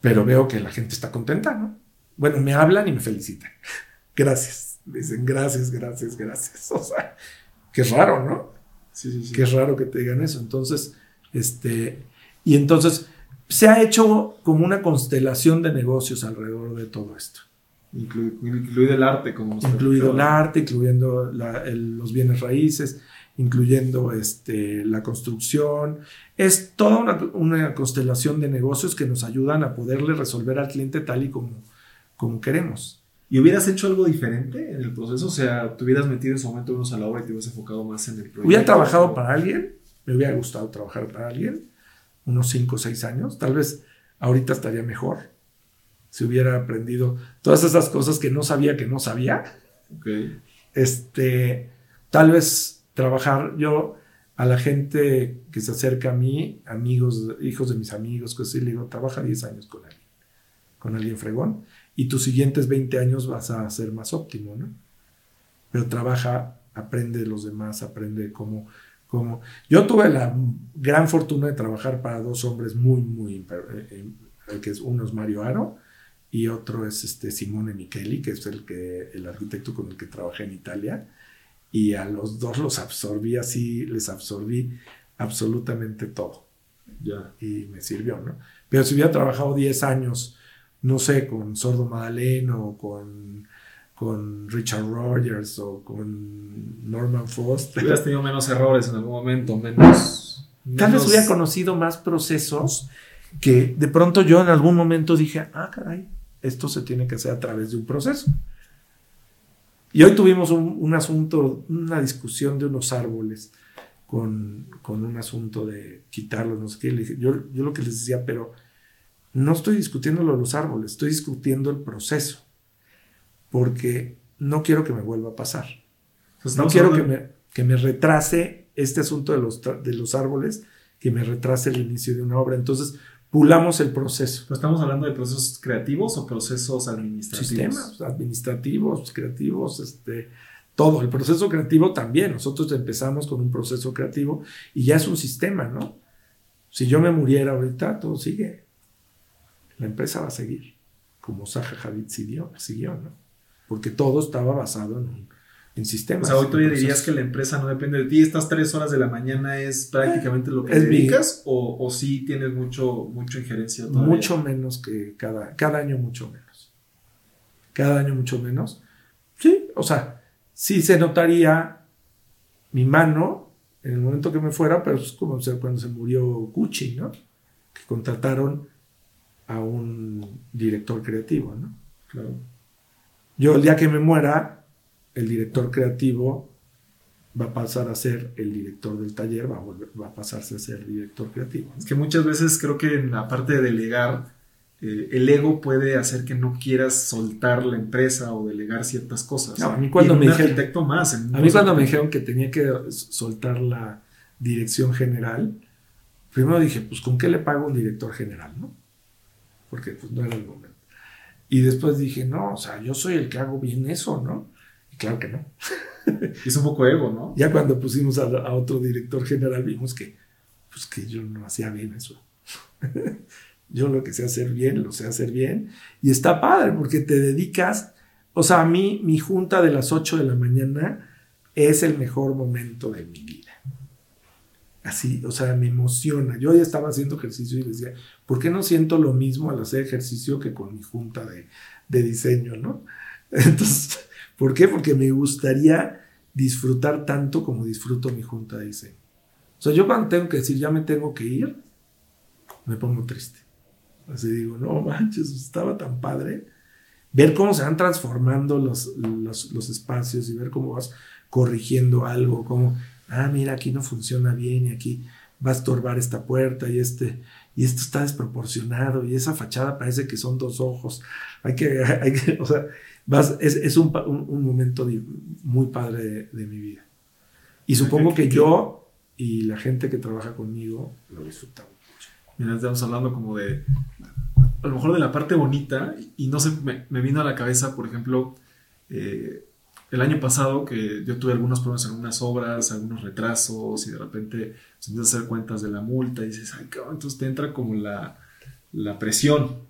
Pero veo que la gente está contenta, ¿no? Bueno, me hablan y me felicitan. Gracias. Dicen gracias, gracias, gracias. O sea, qué raro, ¿no? Sí, sí, sí. Qué raro que te digan eso. Entonces, este, y entonces se ha hecho como una constelación de negocios alrededor de todo esto. Inclu- incluido el arte, como incluido el arte, incluyendo la- el- los bienes raíces, incluyendo este, la construcción. Es toda una, una constelación de negocios que nos ayudan a poderle resolver al cliente tal y como, como queremos. ¿Y hubieras hecho algo diferente en el proceso? O sea, ¿te hubieras metido en su momento unos a la obra y te hubieras enfocado más en el proyecto? Hubiera trabajado para alguien, me hubiera gustado trabajar para alguien, unos 5 o 6 años, tal vez ahorita estaría mejor. Si hubiera aprendido todas esas cosas que no sabía que no sabía. Ok. este, tal vez trabajar yo a la gente que se acerca a mí, amigos, hijos de mis amigos, cosas así, le digo, trabaja 10 años con alguien, con alguien fregón, y tus siguientes 20 años vas a ser más óptimo, ¿no? Pero trabaja, aprende de los demás, aprende cómo, cómo... Yo tuve la gran fortuna de trabajar para dos hombres muy, muy, eh, eh, que es uno es Mario Aro, y otro es este Simone Micheli, que es el, que, el arquitecto con el que trabajé en Italia, y a los dos los absorbí así, les absorbí absolutamente todo, Ya. y me sirvió, ¿no? Pero si hubiera trabajado 10 años, no sé, con Sordo Madaleno, o con, con Richard Rogers, o con Norman Foster, Hubieras tenido menos errores en algún momento, menos... Tal vez hubiera conocido más procesos que de pronto yo en algún momento dije, ah, caray, esto se tiene que hacer a través de un proceso. Y hoy tuvimos un, un asunto, una discusión de unos árboles con, con un asunto de quitarlos, no sé qué. Yo, yo lo que les decía, pero no estoy discutiendo lo de los árboles, estoy discutiendo el proceso, porque no quiero que me vuelva a pasar. No quiero que me, que me retrase este asunto de los, de los árboles, que me retrase el inicio de una obra. Entonces, pulamos el proceso. ¿Pero estamos hablando de procesos creativos o procesos administrativos? Sistemas administrativos, creativos, este, todo. El proceso creativo también. Nosotros empezamos con un proceso creativo y ya es un sistema, ¿no? Si yo me muriera ahorita, todo sigue. La empresa va a seguir, como Zaha Hadid siguió, siguió, ¿no? Porque todo estaba basado en, en sistemas. O sea, hoy tú en dirías que la empresa no depende de ti. Estas tres horas de la mañana es prácticamente lo que Es te dedicas o, o sí tienes mucho, mucho injerencia todavía? Mucho menos que cada, cada año, mucho menos. Cada año, mucho menos. Sí, o sea, sí se notaría mi mano en el momento que me fuera, pero es como cuando se murió Gucci, ¿no? Que contrataron a un director creativo, ¿no? Claro. Yo el día que me muera, el director creativo va a pasar a ser el director del taller, va a, volver, va a pasarse a ser director creativo. ¿no? Es que muchas veces creo que en la parte de delegar, eh, el ego puede hacer que no quieras soltar la empresa o delegar ciertas cosas. No, a mí cuando me dijeron- más. A mí cuando me dijeron que tenía que soltar la dirección general, primero dije, pues ¿con qué le pago un director general, no? Porque pues no era el momento. Y después dije, no, o sea, yo soy el que hago bien eso, ¿no? Y claro que no. Es un poco ego, ¿no? Ya cuando pusimos a, a otro director general vimos que, pues que yo no hacía bien eso. yo lo que sé hacer bien, lo sé hacer bien. Y está padre porque te dedicas, o sea, a mí mi junta de las 8 de la mañana es el mejor momento de mi vida. Así, o sea, me emociona. Yo ya estaba haciendo ejercicio y decía, ¿por qué no siento lo mismo al hacer ejercicio que con mi junta de, diseño, no? ¿por qué? Porque me gustaría disfrutar tanto como disfruto mi junta de diseño. O sea, yo cuando tengo que decir, ya me tengo que ir, me pongo triste. Así digo, no manches, estaba tan padre. Ver cómo se van transformando los, los, los espacios y ver cómo vas corrigiendo algo, como, ah, mira, aquí no funciona bien y aquí va a estorbar esta puerta y este, y esto está desproporcionado y esa fachada parece que son dos ojos. Hay que, hay que o sea, vas, es, es un, un, un momento di- muy padre de, de mi vida. Y supongo que yo y la gente que trabaja conmigo lo disfrutamos. Mira, estamos hablando como de, a lo mejor de la parte bonita, y no sé, me, me vino a la cabeza, por ejemplo, eh, el año pasado que yo tuve algunos problemas en unas obras, algunos retrasos, y de repente se empiezas a hacer cuentas de la multa, y dices, ay, cabrón, entonces te entra como la, la presión.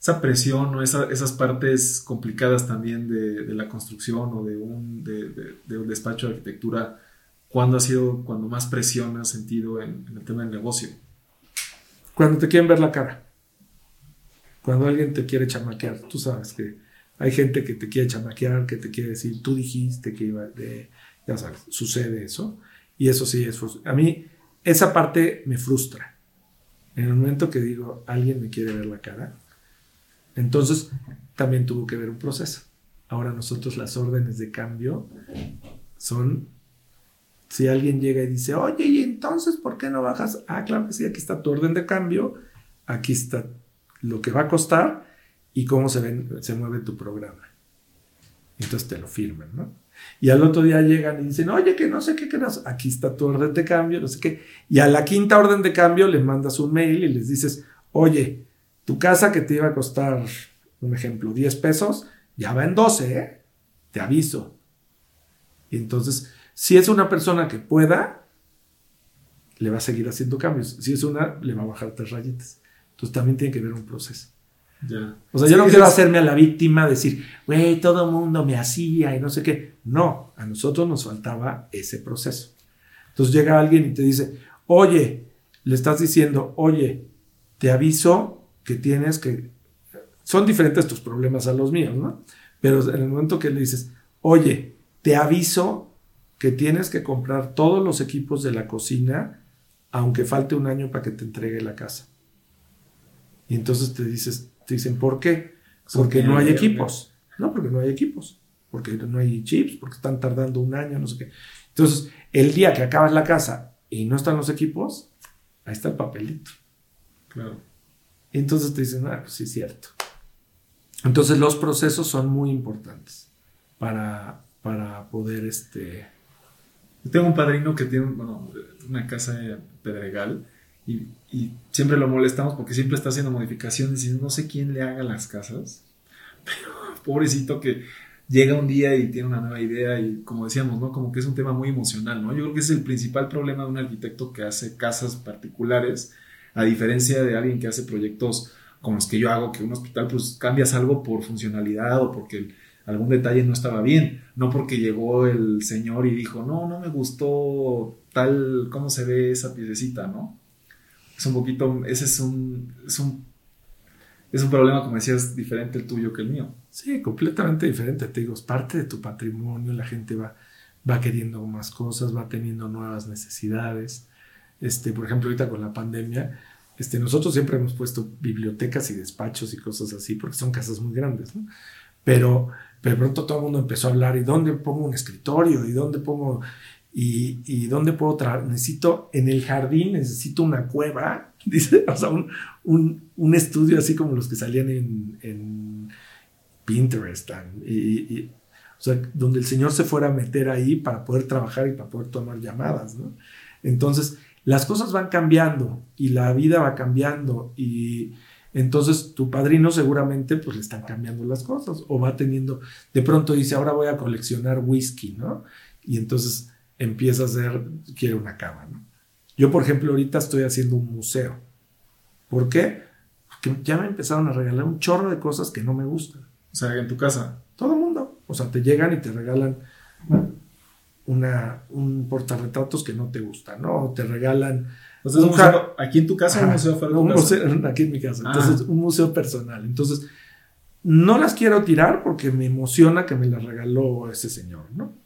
Esa presión o esa- esas partes complicadas también de, de la construcción o de un, de- de un despacho de arquitectura, ¿cuándo ha sido cuando más presión has sentido en- en el tema del negocio? Cuando te quieren ver la cara. Cuando alguien te quiere chamaquear, tú sabes que hay gente que te quiere chamaquear, que te quiere decir, tú dijiste que iba de, ya sabes, sucede eso. Y eso sí es A mí, esa parte me frustra. En el momento que digo, alguien me quiere ver la cara, entonces también tuvo que ver un proceso. Ahora nosotros las órdenes de cambio son, si alguien llega y dice, oye, ¿y entonces por qué no bajas? Ah, claro que sí, aquí está tu orden de cambio, aquí está lo que va a costar y cómo se, ven, se mueve tu programa. Entonces te lo firman, ¿no? Y al otro día llegan y dicen, oye, que no sé qué, que no aquí está tu orden de cambio, no sé qué. Y a la quinta orden de cambio le mandas un mail y les dices, oye, tu casa que te iba a costar, un ejemplo, 10 pesos, ya va en 12, ¿eh? Te aviso. Y entonces, si es una persona que pueda, le va a seguir haciendo cambios. Si es una, le va a bajar tres rayitas. Entonces también tiene que ver un proceso. O sea, Sí, yo no quiero es- hacerme a la víctima, decir, güey, todo el mundo me hacía y no sé qué. No, a nosotros nos faltaba ese proceso. Entonces llega alguien y te dice, oye, le estás diciendo, oye, te aviso que tienes que... Son diferentes tus problemas a los míos, ¿no? Pero en el momento que le dices, oye, te aviso que tienes que comprar todos los equipos de la cocina, aunque falte un año para que te entregue la casa. Y entonces te dices, te dicen, ¿por qué? Porque no hay equipos. No, porque no hay equipos. Porque no hay chips, porque están tardando un año, no sé qué. Entonces, el día que acabas la casa y no están los equipos, ahí está el papelito. Claro. Y entonces te dicen, ah, pues sí es cierto. Entonces los procesos son muy importantes para, para poder, este... Yo tengo un padrino que tiene bueno, una casa en Pedregal y, siempre lo molestamos porque siempre está haciendo modificaciones y no sé quién le haga las casas. Pero pobrecito que llega un día y tiene una nueva idea y como decíamos, ¿no? Como que es un tema muy emocional, ¿no? Yo creo que es el principal problema de un arquitecto que hace casas particulares. A diferencia de alguien que hace proyectos como los que yo hago, que un hospital pues cambias algo por funcionalidad o porque algún detalle no estaba bien, no porque llegó el señor y dijo, no, no me gustó tal, cómo se ve esa piececita, ¿no? Es un poquito, ese es un, es un, es un problema, como decías, diferente el tuyo que el mío. Sí, completamente diferente, te digo, es parte de tu patrimonio, la gente va, va queriendo más cosas, va teniendo nuevas necesidades. Este, por ejemplo, ahorita con la pandemia, este, nosotros siempre hemos puesto bibliotecas y despachos y cosas así, porque son casas muy grandes, ¿no? Pero, pero pronto todo el mundo empezó a hablar, ¿y dónde pongo un escritorio? ¿Y dónde pongo? ¿Y, dónde puedo traer? Necesito, en el jardín necesito una cueva, dice, o sea, un, un, estudio así como los que salían en, Pinterest, y, o sea, donde el Señor se fuera a meter ahí para poder trabajar y para poder tomar llamadas, ¿no? Entonces, las cosas van cambiando y la vida va cambiando y entonces tu padrino seguramente pues le están cambiando las cosas o va teniendo, de pronto dice, ahora voy a coleccionar whisky, ¿no? Y entonces empieza a hacer, quiere una cama, ¿no? Yo, por ejemplo, ahorita estoy haciendo un museo. ¿Por qué? Porque ya me empezaron a regalar un chorro de cosas que no me gustan. O sea, en tu casa. Todo el mundo. O sea, te llegan y te regalan una, un portarretratos que no te gusta, ¿no? O te regalan. Sea, un museo, ¿Aquí en tu casa o un museo fuera un museo, aquí en mi casa. Entonces, un museo personal. Entonces, no las quiero tirar porque me emociona que me las regaló ese señor, ¿no?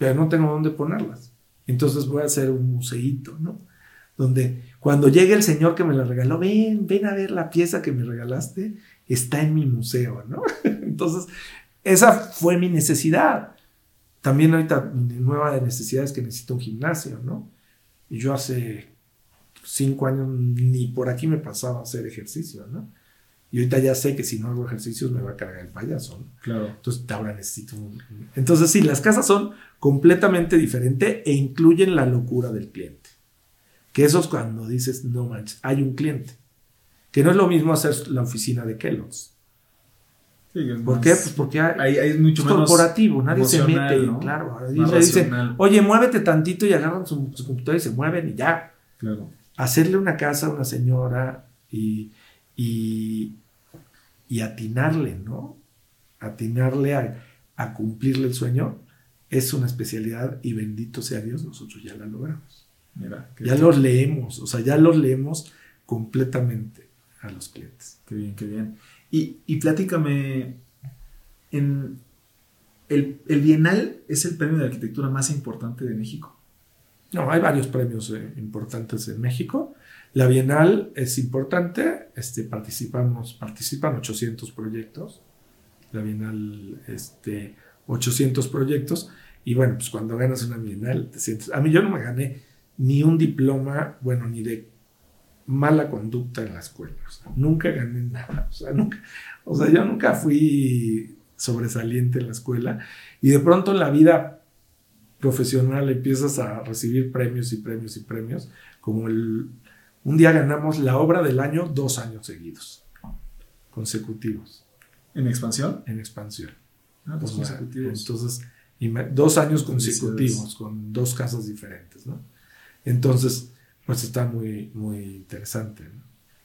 Pero no tengo dónde ponerlas. Entonces voy a hacer un museíto, ¿no? Donde cuando llegue el señor que me la regaló, ven, ven a ver la pieza que me regalaste, está en mi museo, ¿no? Entonces, esa fue mi necesidad. También ahorita nueva necesidad es que necesito un gimnasio, ¿no? Y yo hace cinco años ni por aquí me pasaba a hacer ejercicio, ¿no? Y ahorita ya sé que si no hago ejercicios me va a cargar el payaso, ¿no? Claro. Entonces ahora necesito un... Entonces sí, las casas son completamente diferentes e incluyen la locura del cliente. Que eso es cuando dices, no manches, hay un cliente. Que no es lo mismo hacer la oficina de Kellogg's. ¿Por qué? Pues porque hay, hay, mucho es corporativo, nadie se mete, claro. le dicen, oye, muévete tantito y agarran su, computadora y se mueven y ya. Claro. Hacerle una casa a una señora y, y, y atinarle, ¿no? Atinarle a, a, cumplirle el sueño es una especialidad y bendito sea Dios, nosotros ya la logramos. Mira, ya los leemos, o sea, ya los leemos completamente a los clientes. Qué bien, qué bien. Y, y platícame, en el, el, Bienal es el premio de arquitectura más importante de México. No, hay varios premios eh, importantes en México. La Bienal es importante, este, participamos, participan 800 proyectos. La Bienal, este, 800 proyectos. Y bueno, pues cuando ganas una Bienal, te sientes... A mí yo no me gané ni un diploma, bueno, ni de mala conducta en la escuela. nunca gané nada. O sea, nunca, o sea, yo nunca fui sobresaliente en la escuela. Y de pronto en la vida profesional empiezas a recibir premios y premios y premios. Como el, un día ganamos la obra del año dos años seguidos, consecutivos. ¿En expansión? En expansión. Ah, dos consecutivos. Entonces, dos años consecutivos con dos casas diferentes, ¿no? Entonces, pues está muy, muy interesante.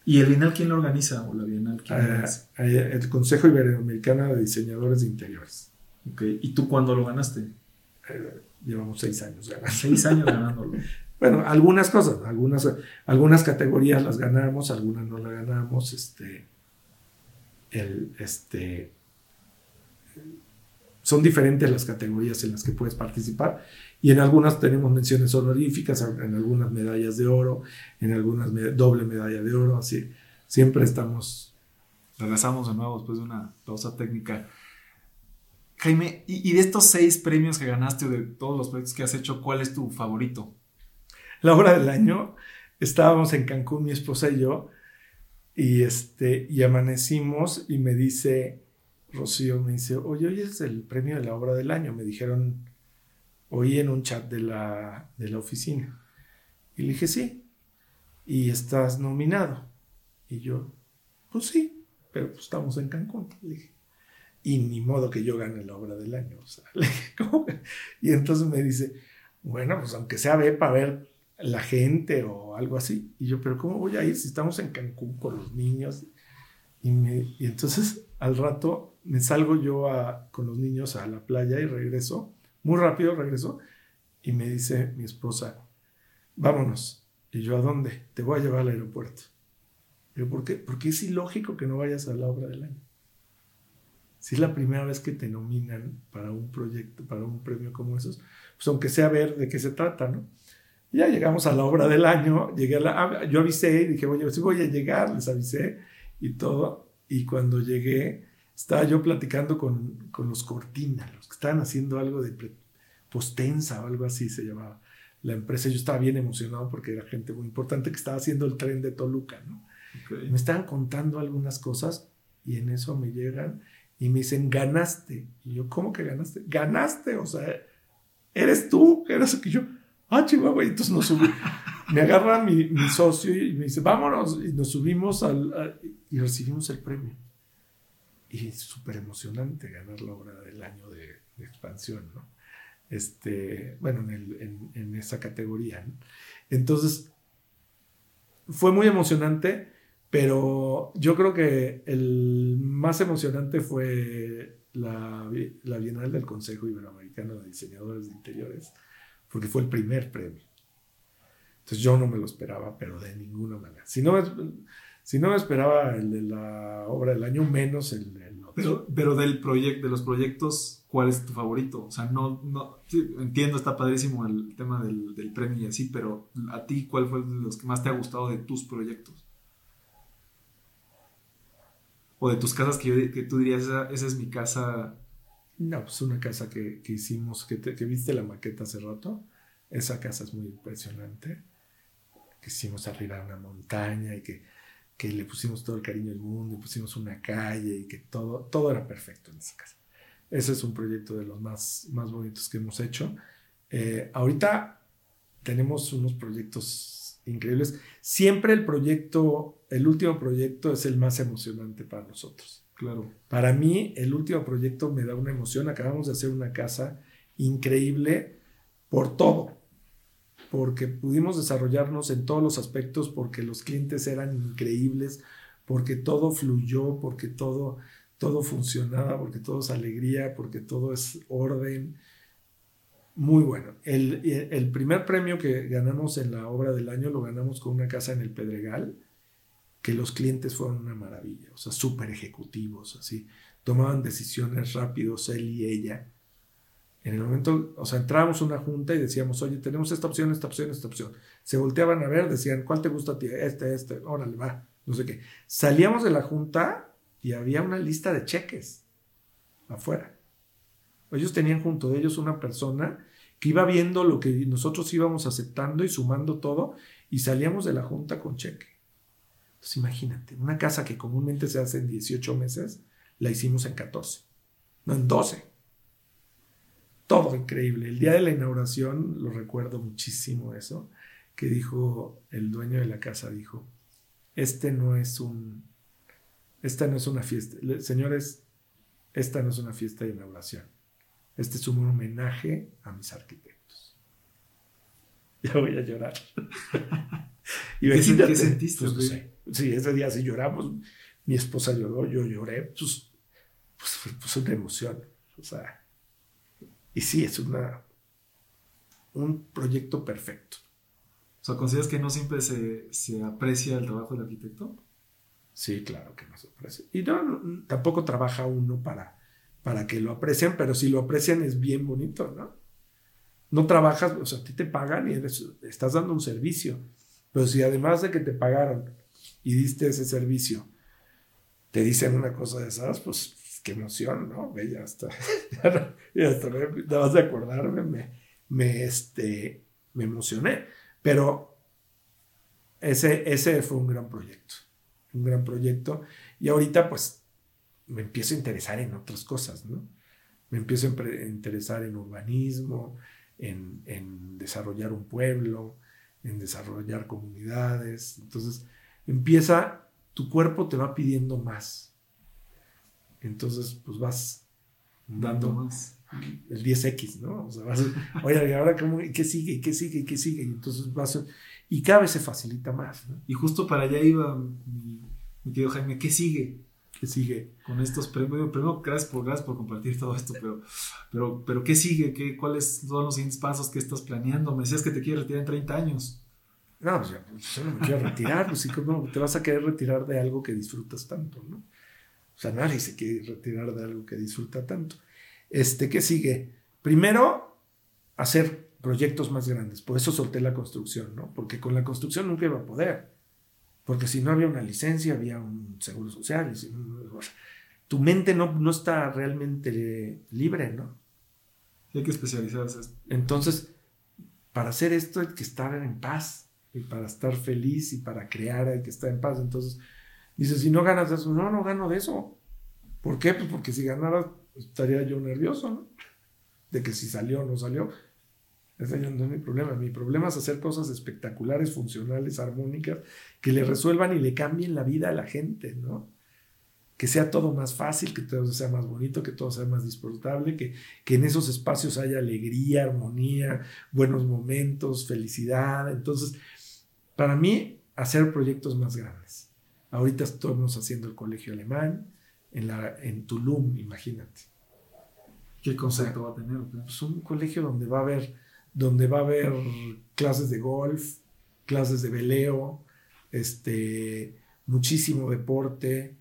¿Y el Bienal quién lo organiza? ¿O la Bienal quién uh, el Consejo Iberoamericano de Diseñadores de Interiores. Okay. ¿Y tú cuándo lo ganaste? Uh, llevamos seis años ganando. Seis años ganándolo. Bueno, algunas cosas, algunas, algunas categorías las ganamos, algunas no las ganamos. Este, el, este, son diferentes las categorías en las que puedes participar y en algunas tenemos menciones honoríficas, en algunas medallas de oro, en algunas doble medalla de oro, así siempre estamos. Regresamos de nuevo después de una pausa técnica. Jaime, y, de estos seis premios que ganaste o de todos los proyectos que has hecho, ¿cuál es tu favorito? La obra del año, estábamos en Cancún, mi esposa y yo, y, este, y amanecimos y me dice, Rocío, me dice, oye, hoy es el premio de la obra del año. Me dijeron oí en un chat de la, de la oficina. Y le dije, sí. ¿Y estás nominado? Y yo, pues sí, pero pues estamos en Cancún. Le dije, y ni modo que yo gane la obra del año. O sea, le dije, ¿cómo? Y entonces me dice, bueno, pues aunque sea ve para ver la gente o algo así. Y yo, pero ¿cómo voy a ir si estamos en Cancún con los niños? Y, me, y entonces al rato me salgo yo a, con los niños a la playa y regreso, muy rápido regreso, y me dice mi esposa, vámonos. Y yo, ¿a dónde? Te voy a llevar al aeropuerto. Y yo, ¿por qué? Porque es ilógico que no vayas a la obra del año. Si es la primera vez que te nominan para un proyecto, para un premio como esos, pues aunque sea ver de qué se trata, ¿no? Ya llegamos a la obra del año, llegué a la, ah, yo avisé y dije, oye, sí voy a llegar, les avisé y todo. Y cuando llegué, estaba yo platicando con, con los Cortina, los que estaban haciendo algo de postensa o algo así se llamaba la empresa. Yo estaba bien emocionado porque era gente muy importante que estaba haciendo el tren de Toluca, ¿no? Me estaban contando algunas cosas y en eso me llegan y me dicen, ganaste. Y yo, ¿cómo que ganaste? Ganaste, o sea, eres tú, eres que yo ah, Chihuahua, y entonces nos subimos. me agarra mi, socio y me dice, vámonos, y nos subimos al, y recibimos el premio. Y súper emocionante ganar la obra del año de, expansión, ¿no? Este, bueno, en, en, en esa categoría. Entonces, fue muy emocionante, pero yo creo que el más emocionante fue la, la Bienal del Consejo Iberoamericano de Diseñadores de Interiores, porque fue el primer premio. Entonces yo no me lo esperaba, pero de ninguna manera. Si no, si no me esperaba el de la obra del año, menos el del otro. Pero, del proyecto, de los proyectos, ¿cuál es tu favorito? O sea, no, no entiendo, está padrísimo el tema del, del, premio y así, pero a ti, ¿cuál fue de los que más te ha gustado de tus proyectos? O de tus casas que, que tú dirías, esa es mi casa no, pues una casa que, que hicimos, que, que, viste la maqueta hace rato. Esa casa es muy impresionante. Que hicimos arriba una montaña y que, que, le pusimos todo el cariño del mundo y pusimos una calle y que todo, todo era perfecto en esa casa. Ese es un proyecto de los más, más bonitos que hemos hecho. Eh, ahorita tenemos unos proyectos increíbles. Siempre el proyecto, el último proyecto es el más emocionante para nosotros Claro. Para mí, el último proyecto me da una emoción. Acabamos de hacer una casa increíble por todo, porque pudimos desarrollarnos en todos los aspectos, porque los clientes eran increíbles, porque todo fluyó, porque todo, todo funcionaba, porque todo es alegría, porque todo es orden. Muy bueno. El, el primer premio que ganamos en la obra del año lo ganamos con una casa en el Pedregal que los clientes fueron una maravilla, o sea, súper ejecutivos, así, tomaban decisiones rápidos él y ella. En el momento, o sea, entrábamos a una junta y decíamos, oye, tenemos esta opción, esta opción, esta opción. Se volteaban a ver, decían, ¿cuál te gusta a ti? Este, este, órale, va, no sé qué. Salíamos de la junta y había una lista de cheques afuera. Ellos tenían junto de ellos una persona que iba viendo lo que nosotros íbamos aceptando y sumando todo y salíamos de la junta con cheque. Entonces imagínate, una casa que comúnmente se hace en 18 meses, la hicimos en 14, no en 12. Todo increíble. El día de la inauguración, lo recuerdo muchísimo eso, que dijo el dueño de la casa, dijo, este no es un, esta no es una fiesta, señores, esta no es una fiesta de inauguración, este es un homenaje a mis arquitectos. Ya voy a llorar. y ¿Qué, sentiste? Pues, Sí, ese día sí lloramos. Mi esposa lloró, yo lloré. Pues, pues, pues una emoción. O sea, y sí, es una, un proyecto perfecto. O sea, ¿consideras que no siempre se, se aprecia el trabajo del arquitecto? Sí, claro que no se aprecia. Y no, tampoco trabaja uno para, para que lo aprecien, pero si lo aprecian es bien bonito, ¿no? No trabajas, o sea, a ti te pagan y estás dando un servicio. Pero si además de que te pagaron, y diste ese servicio, te dicen una cosa de esas, pues qué emoción, ¿no? Ve, hasta, ya hasta me, de acordarme, me, me, este, me emocioné. Pero ese, ese fue un gran proyecto, un gran proyecto. Y ahorita pues me empiezo a interesar en otras cosas, ¿no? Me empiezo a interesar en urbanismo, en, en desarrollar un pueblo, en desarrollar comunidades. Entonces, empieza, tu cuerpo te va pidiendo más. Entonces, pues vas dando más. el 10X, ¿no? O sea, vas oye, ¿y ahora cómo, qué sigue? ¿Qué sigue? ¿Qué sigue? Y entonces vas y cada vez se facilita más, ¿no? Y justo para allá iba mi, mi querido Jaime, ¿qué sigue? ¿Qué sigue? Con estos premios, primero, gracias por, gracias por compartir todo esto, pero, pero, pero ¿qué sigue? ¿Qué, ¿Cuáles son los siguientes pasos que estás planeando? Me decías que te quieres retirar en 30 años. No, pues yo, no me quiero retirar, pues sí, ¿cómo te vas a querer retirar de algo que disfrutas tanto, ¿no? O sea, nadie se quiere retirar de algo que disfruta tanto. Este, ¿qué sigue? Primero, hacer proyectos más grandes. Por eso solté la construcción, ¿no? Porque con la construcción nunca iba a poder. Porque si no había una licencia, había un seguro social. Y si no, tu mente no, no está realmente libre, ¿no? hay que especializarse. Entonces, para hacer esto hay que estar en paz. Y para estar feliz y para crear hay que estar en paz. Entonces, dices, si no ganas de eso, no, no gano de eso. ¿Por qué? Pues porque si ganara estaría yo nervioso, ¿no? De que si salió o no salió. Ese no es mi problema. Mi problema es hacer cosas espectaculares, funcionales, armónicas, que le resuelvan y le cambien la vida a la gente, ¿no? Que sea todo más fácil, que todo sea más bonito, que todo sea más disfrutable, que, que en esos espacios haya alegría, armonía, buenos momentos, felicidad. Entonces, para mí, hacer proyectos más grandes. Ahorita estamos haciendo el colegio alemán en, la, en Tulum, imagínate. ¿Qué concepto va a tener? Pues un colegio donde va a haber, donde va a haber clases de golf, clases de veleo, este, muchísimo deporte,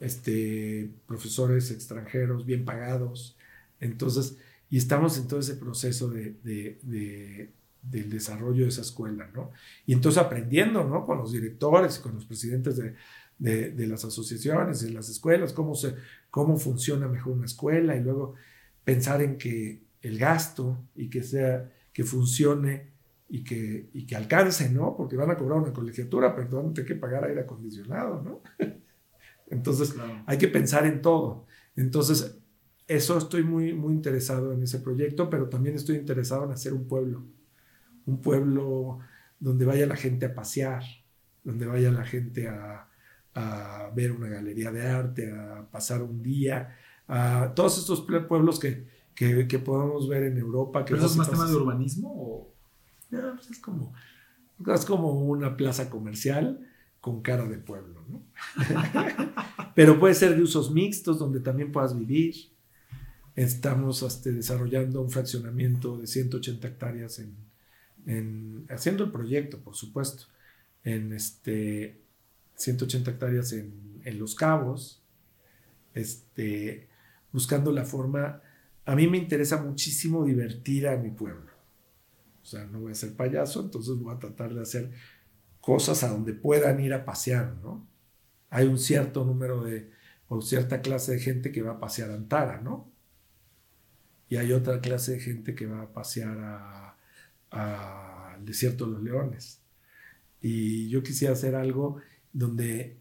este, profesores extranjeros bien pagados. Entonces, y estamos en todo ese proceso de, de del desarrollo de esa escuela, ¿no? Y entonces aprendiendo, ¿no? Con los directores, con los presidentes de, de, las asociaciones, de las escuelas, cómo, se, cómo funciona mejor una escuela y luego pensar en que el gasto y que sea, que funcione y que, y que alcance, ¿no? Porque van a cobrar una colegiatura, pero hay que pagar aire acondicionado, ¿no? Entonces, hay que pensar en todo. Entonces, eso estoy muy, muy interesado en ese proyecto, pero también estoy interesado en hacer un pueblo un pueblo donde vaya la gente a pasear, donde vaya la gente a, ver una galería de arte, a pasar un día, a todos estos pueblos que, que, podemos ver en Europa. Que ¿Pero eso es más tema de urbanismo? O? No, pues es como, es como una plaza comercial con cara de pueblo, ¿no? Pero puede ser de usos mixtos donde también puedas vivir. Estamos este, desarrollando un fraccionamiento de 180 hectáreas en, haciendo el proyecto, por supuesto, en este 180 hectáreas en, en, Los Cabos, este, buscando la forma. A mí me interesa muchísimo divertir a mi pueblo. O sea, no voy a ser payaso, entonces voy a tratar de hacer cosas a donde puedan ir a pasear, ¿no? Hay un cierto número de, o cierta clase de gente que va a pasear a Antara, ¿no? Y hay otra clase de gente que va a pasear a al desierto de los leones. Y yo quisiera hacer algo donde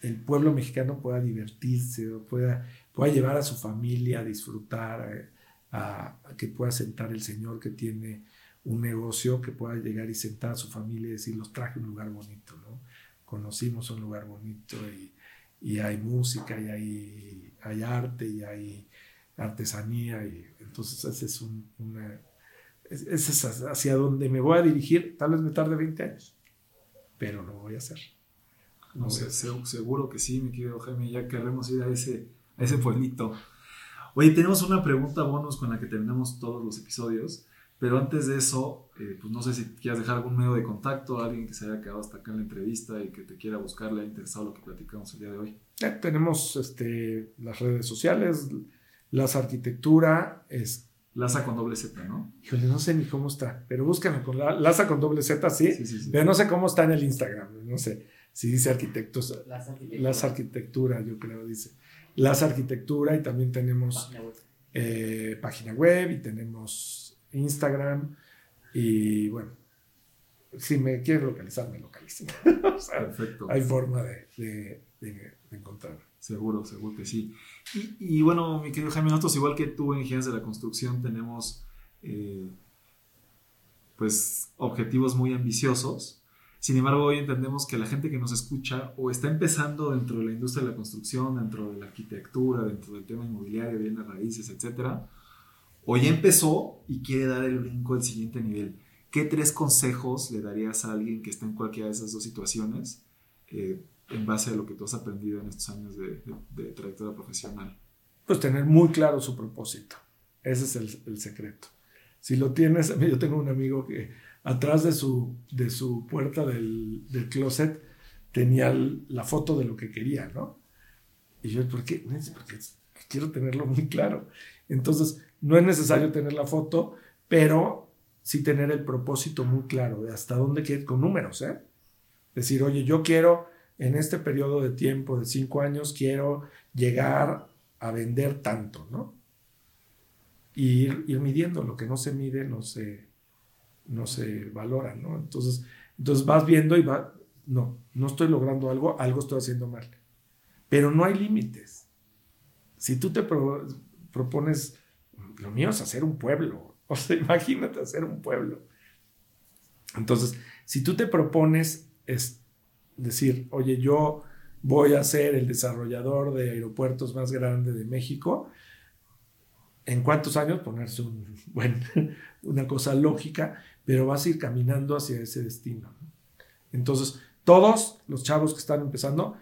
el pueblo mexicano pueda divertirse, pueda, pueda llevar a su familia a disfrutar, a, que pueda sentar el señor que tiene un negocio, que pueda llegar y sentar a su familia y decir, los traje a un lugar bonito, ¿no? Conocimos un lugar bonito y, y hay música y hay, hay, arte y hay artesanía y entonces ese es un, es, hacia donde me voy a dirigir. Tal vez me tarde 20 años, pero lo voy a hacer. No, sé, seguro que sí, mi querido Jaime, ya queremos ir a ese, a ese pueblito. Oye, tenemos una pregunta bonus con la que terminamos todos los episodios, pero antes de eso, eh, pues no sé si quieras dejar algún medio de contacto, a alguien que se haya quedado hasta acá en la entrevista y que te quiera buscar, le ha interesado lo que platicamos el día de hoy. tenemos este, las redes sociales, las arquitectura, este, Laza con doble Z, ¿no? Híjole, no sé ni cómo está, pero búscame con la, Laza con doble Z, ¿sí? Sí, sí, Pero no sé cómo está en el Instagram, no sé si dice arquitectos. Las Arquitectura. yo creo, dice. Las Arquitectura y también tenemos eh, página web, y tenemos Instagram y bueno, si me quieres localizar, me localizo. Perfecto. Hay forma de, de, de, de encontrarme. Seguro, seguro que sí. Y, bueno, mi querido Jaime, nosotros igual que tú en Ingeniería de la Construcción tenemos eh, pues objetivos muy ambiciosos. Sin embargo, hoy entendemos que la gente que nos escucha o está empezando dentro de la industria de la construcción, dentro de la arquitectura, dentro del tema inmobiliario, bienes raíces, etcétera, o ya empezó y quiere dar el brinco al siguiente nivel. ¿Qué tres consejos le darías a alguien que está en cualquiera de esas dos situaciones eh, en base a lo que tú has aprendido en estos años de, trayectoria profesional? Pues tener muy claro su propósito. Ese es el, secreto. Si lo tienes, yo tengo un amigo que atrás de su, de su puerta del, del closet tenía la foto de lo que quería, ¿no? Y yo, ¿por qué? Porque quiero tenerlo muy claro. Entonces, no es necesario tener la foto, pero sí tener el propósito muy claro de hasta dónde quiere, con números, ¿eh? Decir, oye, yo quiero en este periodo de tiempo de cinco años, quiero llegar a vender tanto, ¿no? Y ir, ir midiendo, lo que no se mide no se, no se valora, ¿no? Entonces, entonces vas viendo y va, no, no estoy logrando algo, algo estoy haciendo mal. Pero no hay límites. Si tú te propones, lo mío es hacer un pueblo, o sea, imagínate hacer un pueblo. Entonces, si tú te propones es decir, oye, yo voy a ser el desarrollador de aeropuertos más grande de México, ¿en cuántos años? Ponerse una cosa lógica, pero vas a ir caminando hacia ese destino. Entonces, todos los chavos que están empezando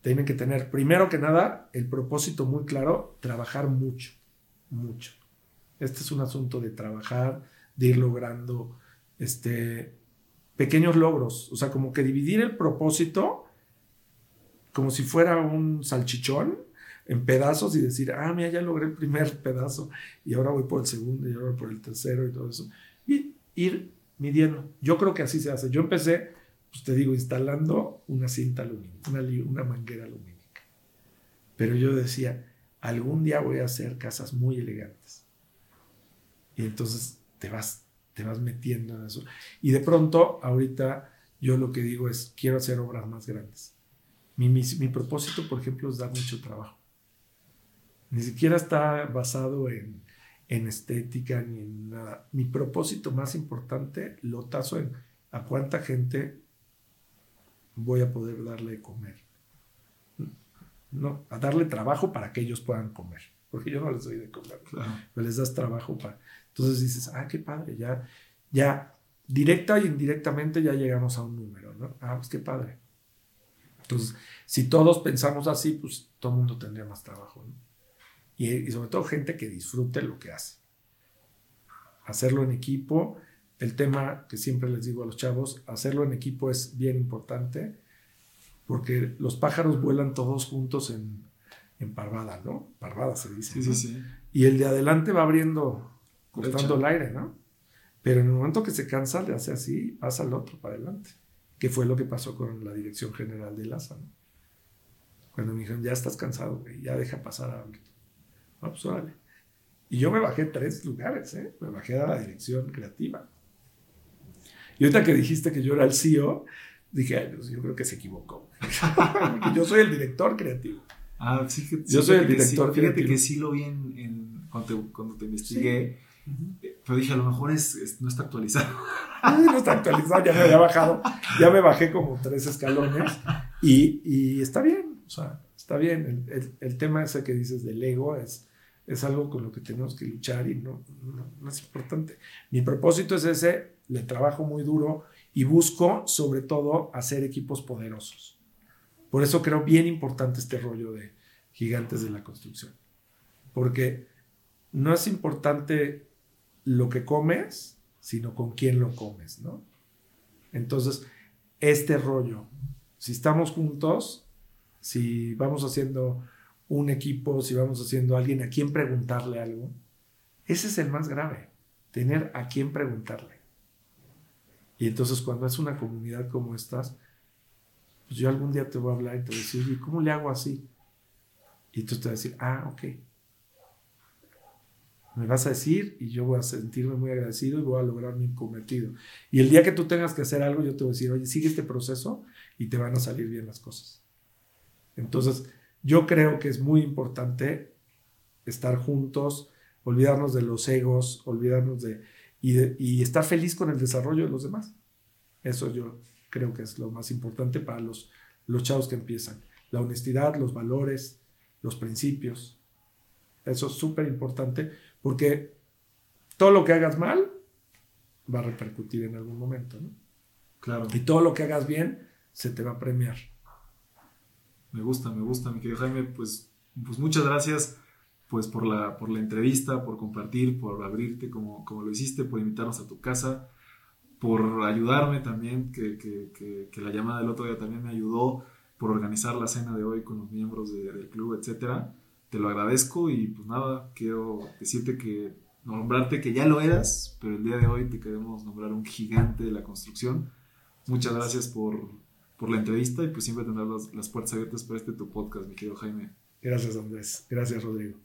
tienen que tener, primero que nada, el propósito muy claro, trabajar mucho, mucho. Este es un asunto de trabajar, de ir logrando este, pequeños logros, o sea, como que dividir el propósito como si fuera un salchichón en pedazos y decir, ah, mira, ya logré el primer pedazo y ahora voy por el segundo y ahora por el tercero y todo eso. Y ir midiendo. Yo creo que así se hace. Yo empecé, pues te digo, instalando una cinta lumínica, una, una manguera lumínica. Pero yo decía, algún día voy a hacer casas muy elegantes. Y entonces te vas, te vas metiendo en eso. Y de pronto, ahorita, yo lo que digo es, quiero hacer obras más grandes. Mi, mi, mi propósito, por ejemplo, es dar mucho trabajo. Ni siquiera está basado en, en estética ni en nada. Mi propósito más importante lo tazo en a cuánta gente voy a poder darle de comer. No, a darle trabajo para que ellos puedan comer, porque yo no les doy de comer, pero les das trabajo para... Entonces dices, ah, qué padre, ya, ya, directa y indirectamente ya llegamos a un número, ¿no? Ah, pues qué padre. Entonces, si todos pensamos así, pues todo el mundo tendría más trabajo, ¿no? y, sobre todo gente que disfrute lo que hace. Hacerlo en equipo, el tema que siempre les digo a los chavos, hacerlo en equipo es bien importante porque los pájaros vuelan todos juntos en, en parvada, ¿no? Parvada se dice. Sí, sí, sí. Y el de adelante va abriendo, cortando el aire, ¿no? Pero en el momento que se cansa, le hace así, pasa al otro para adelante. Que fue lo que pasó con la dirección general de LASA, ¿no? Cuando me dijeron, ya estás cansado, ya deja pasar a Ah, pues, y yo me bajé tres lugares, ¿eh? Me bajé a la dirección creativa. Y ahorita que dijiste que yo era el CEO, dije, pues, yo creo que se equivocó. yo soy el director creativo. Ah, sí, que, yo soy el director creativo. Fíjate que sí lo vi en, cuando, te, investigué. Pero dije, a lo mejor es, no está actualizado. no está actualizado, ya me había bajado. Ya me bajé como tres escalones. Y, y está bien. O sea, está bien, el, tema ese que dices del ego es, es algo con lo que tenemos que luchar y no, no, es importante. Mi propósito es ese, le trabajo muy duro y busco sobre todo hacer equipos poderosos. Por eso creo bien importante este rollo de gigantes de la construcción. Porque no es importante lo que comes, sino con quién lo comes, ¿no? Entonces, este rollo, si estamos juntos, si vamos haciendo un equipo, si vamos haciendo alguien a quien preguntarle algo, ese es el más grave, tener a quien preguntarle. Y entonces cuando es una comunidad como estas, pues yo algún día te voy a hablar y te voy a decir, ¿y cómo le hago así? Y tú te vas a decir, ah, ok. Me vas a decir y yo voy a sentirme muy agradecido y voy a lograr mi cometido. Y el día que tú tengas que hacer algo, yo te voy a decir, oye, sigue este proceso y te van a salir bien las cosas. Entonces, yo creo que es muy importante estar juntos, olvidarnos de los egos, olvidarnos de y, estar feliz con el desarrollo de los demás. Eso yo creo que es lo más importante para los, los chavos que empiezan. La honestidad, los valores, los principios. Eso es súper importante porque todo lo que hagas mal va a repercutir en algún momento. ¿no? Claro. Y todo lo que hagas bien se te va a premiar. Me gusta, me gusta, mi querido Jaime. Pues, pues muchas gracias pues por la, por la entrevista, por compartir, por abrirte como, como lo hiciste, por invitarnos a tu casa, por ayudarme también, que, que, que, la llamada del otro día también me ayudó, por organizar la cena de hoy con los miembros del club, etcétera. Te lo agradezco y pues nada, quiero decirte que nombrarte que ya lo eras, pero el día de hoy te queremos nombrar un gigante de la construcción. Muchas gracias por, por la entrevista y pues siempre tendrás las, las puertas abiertas para este tu podcast, mi querido Jaime. Gracias, Andrés. Gracias, Rodrigo.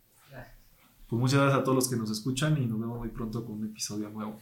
Pues muchas gracias a todos los que nos escuchan y nos vemos muy pronto con un episodio nuevo.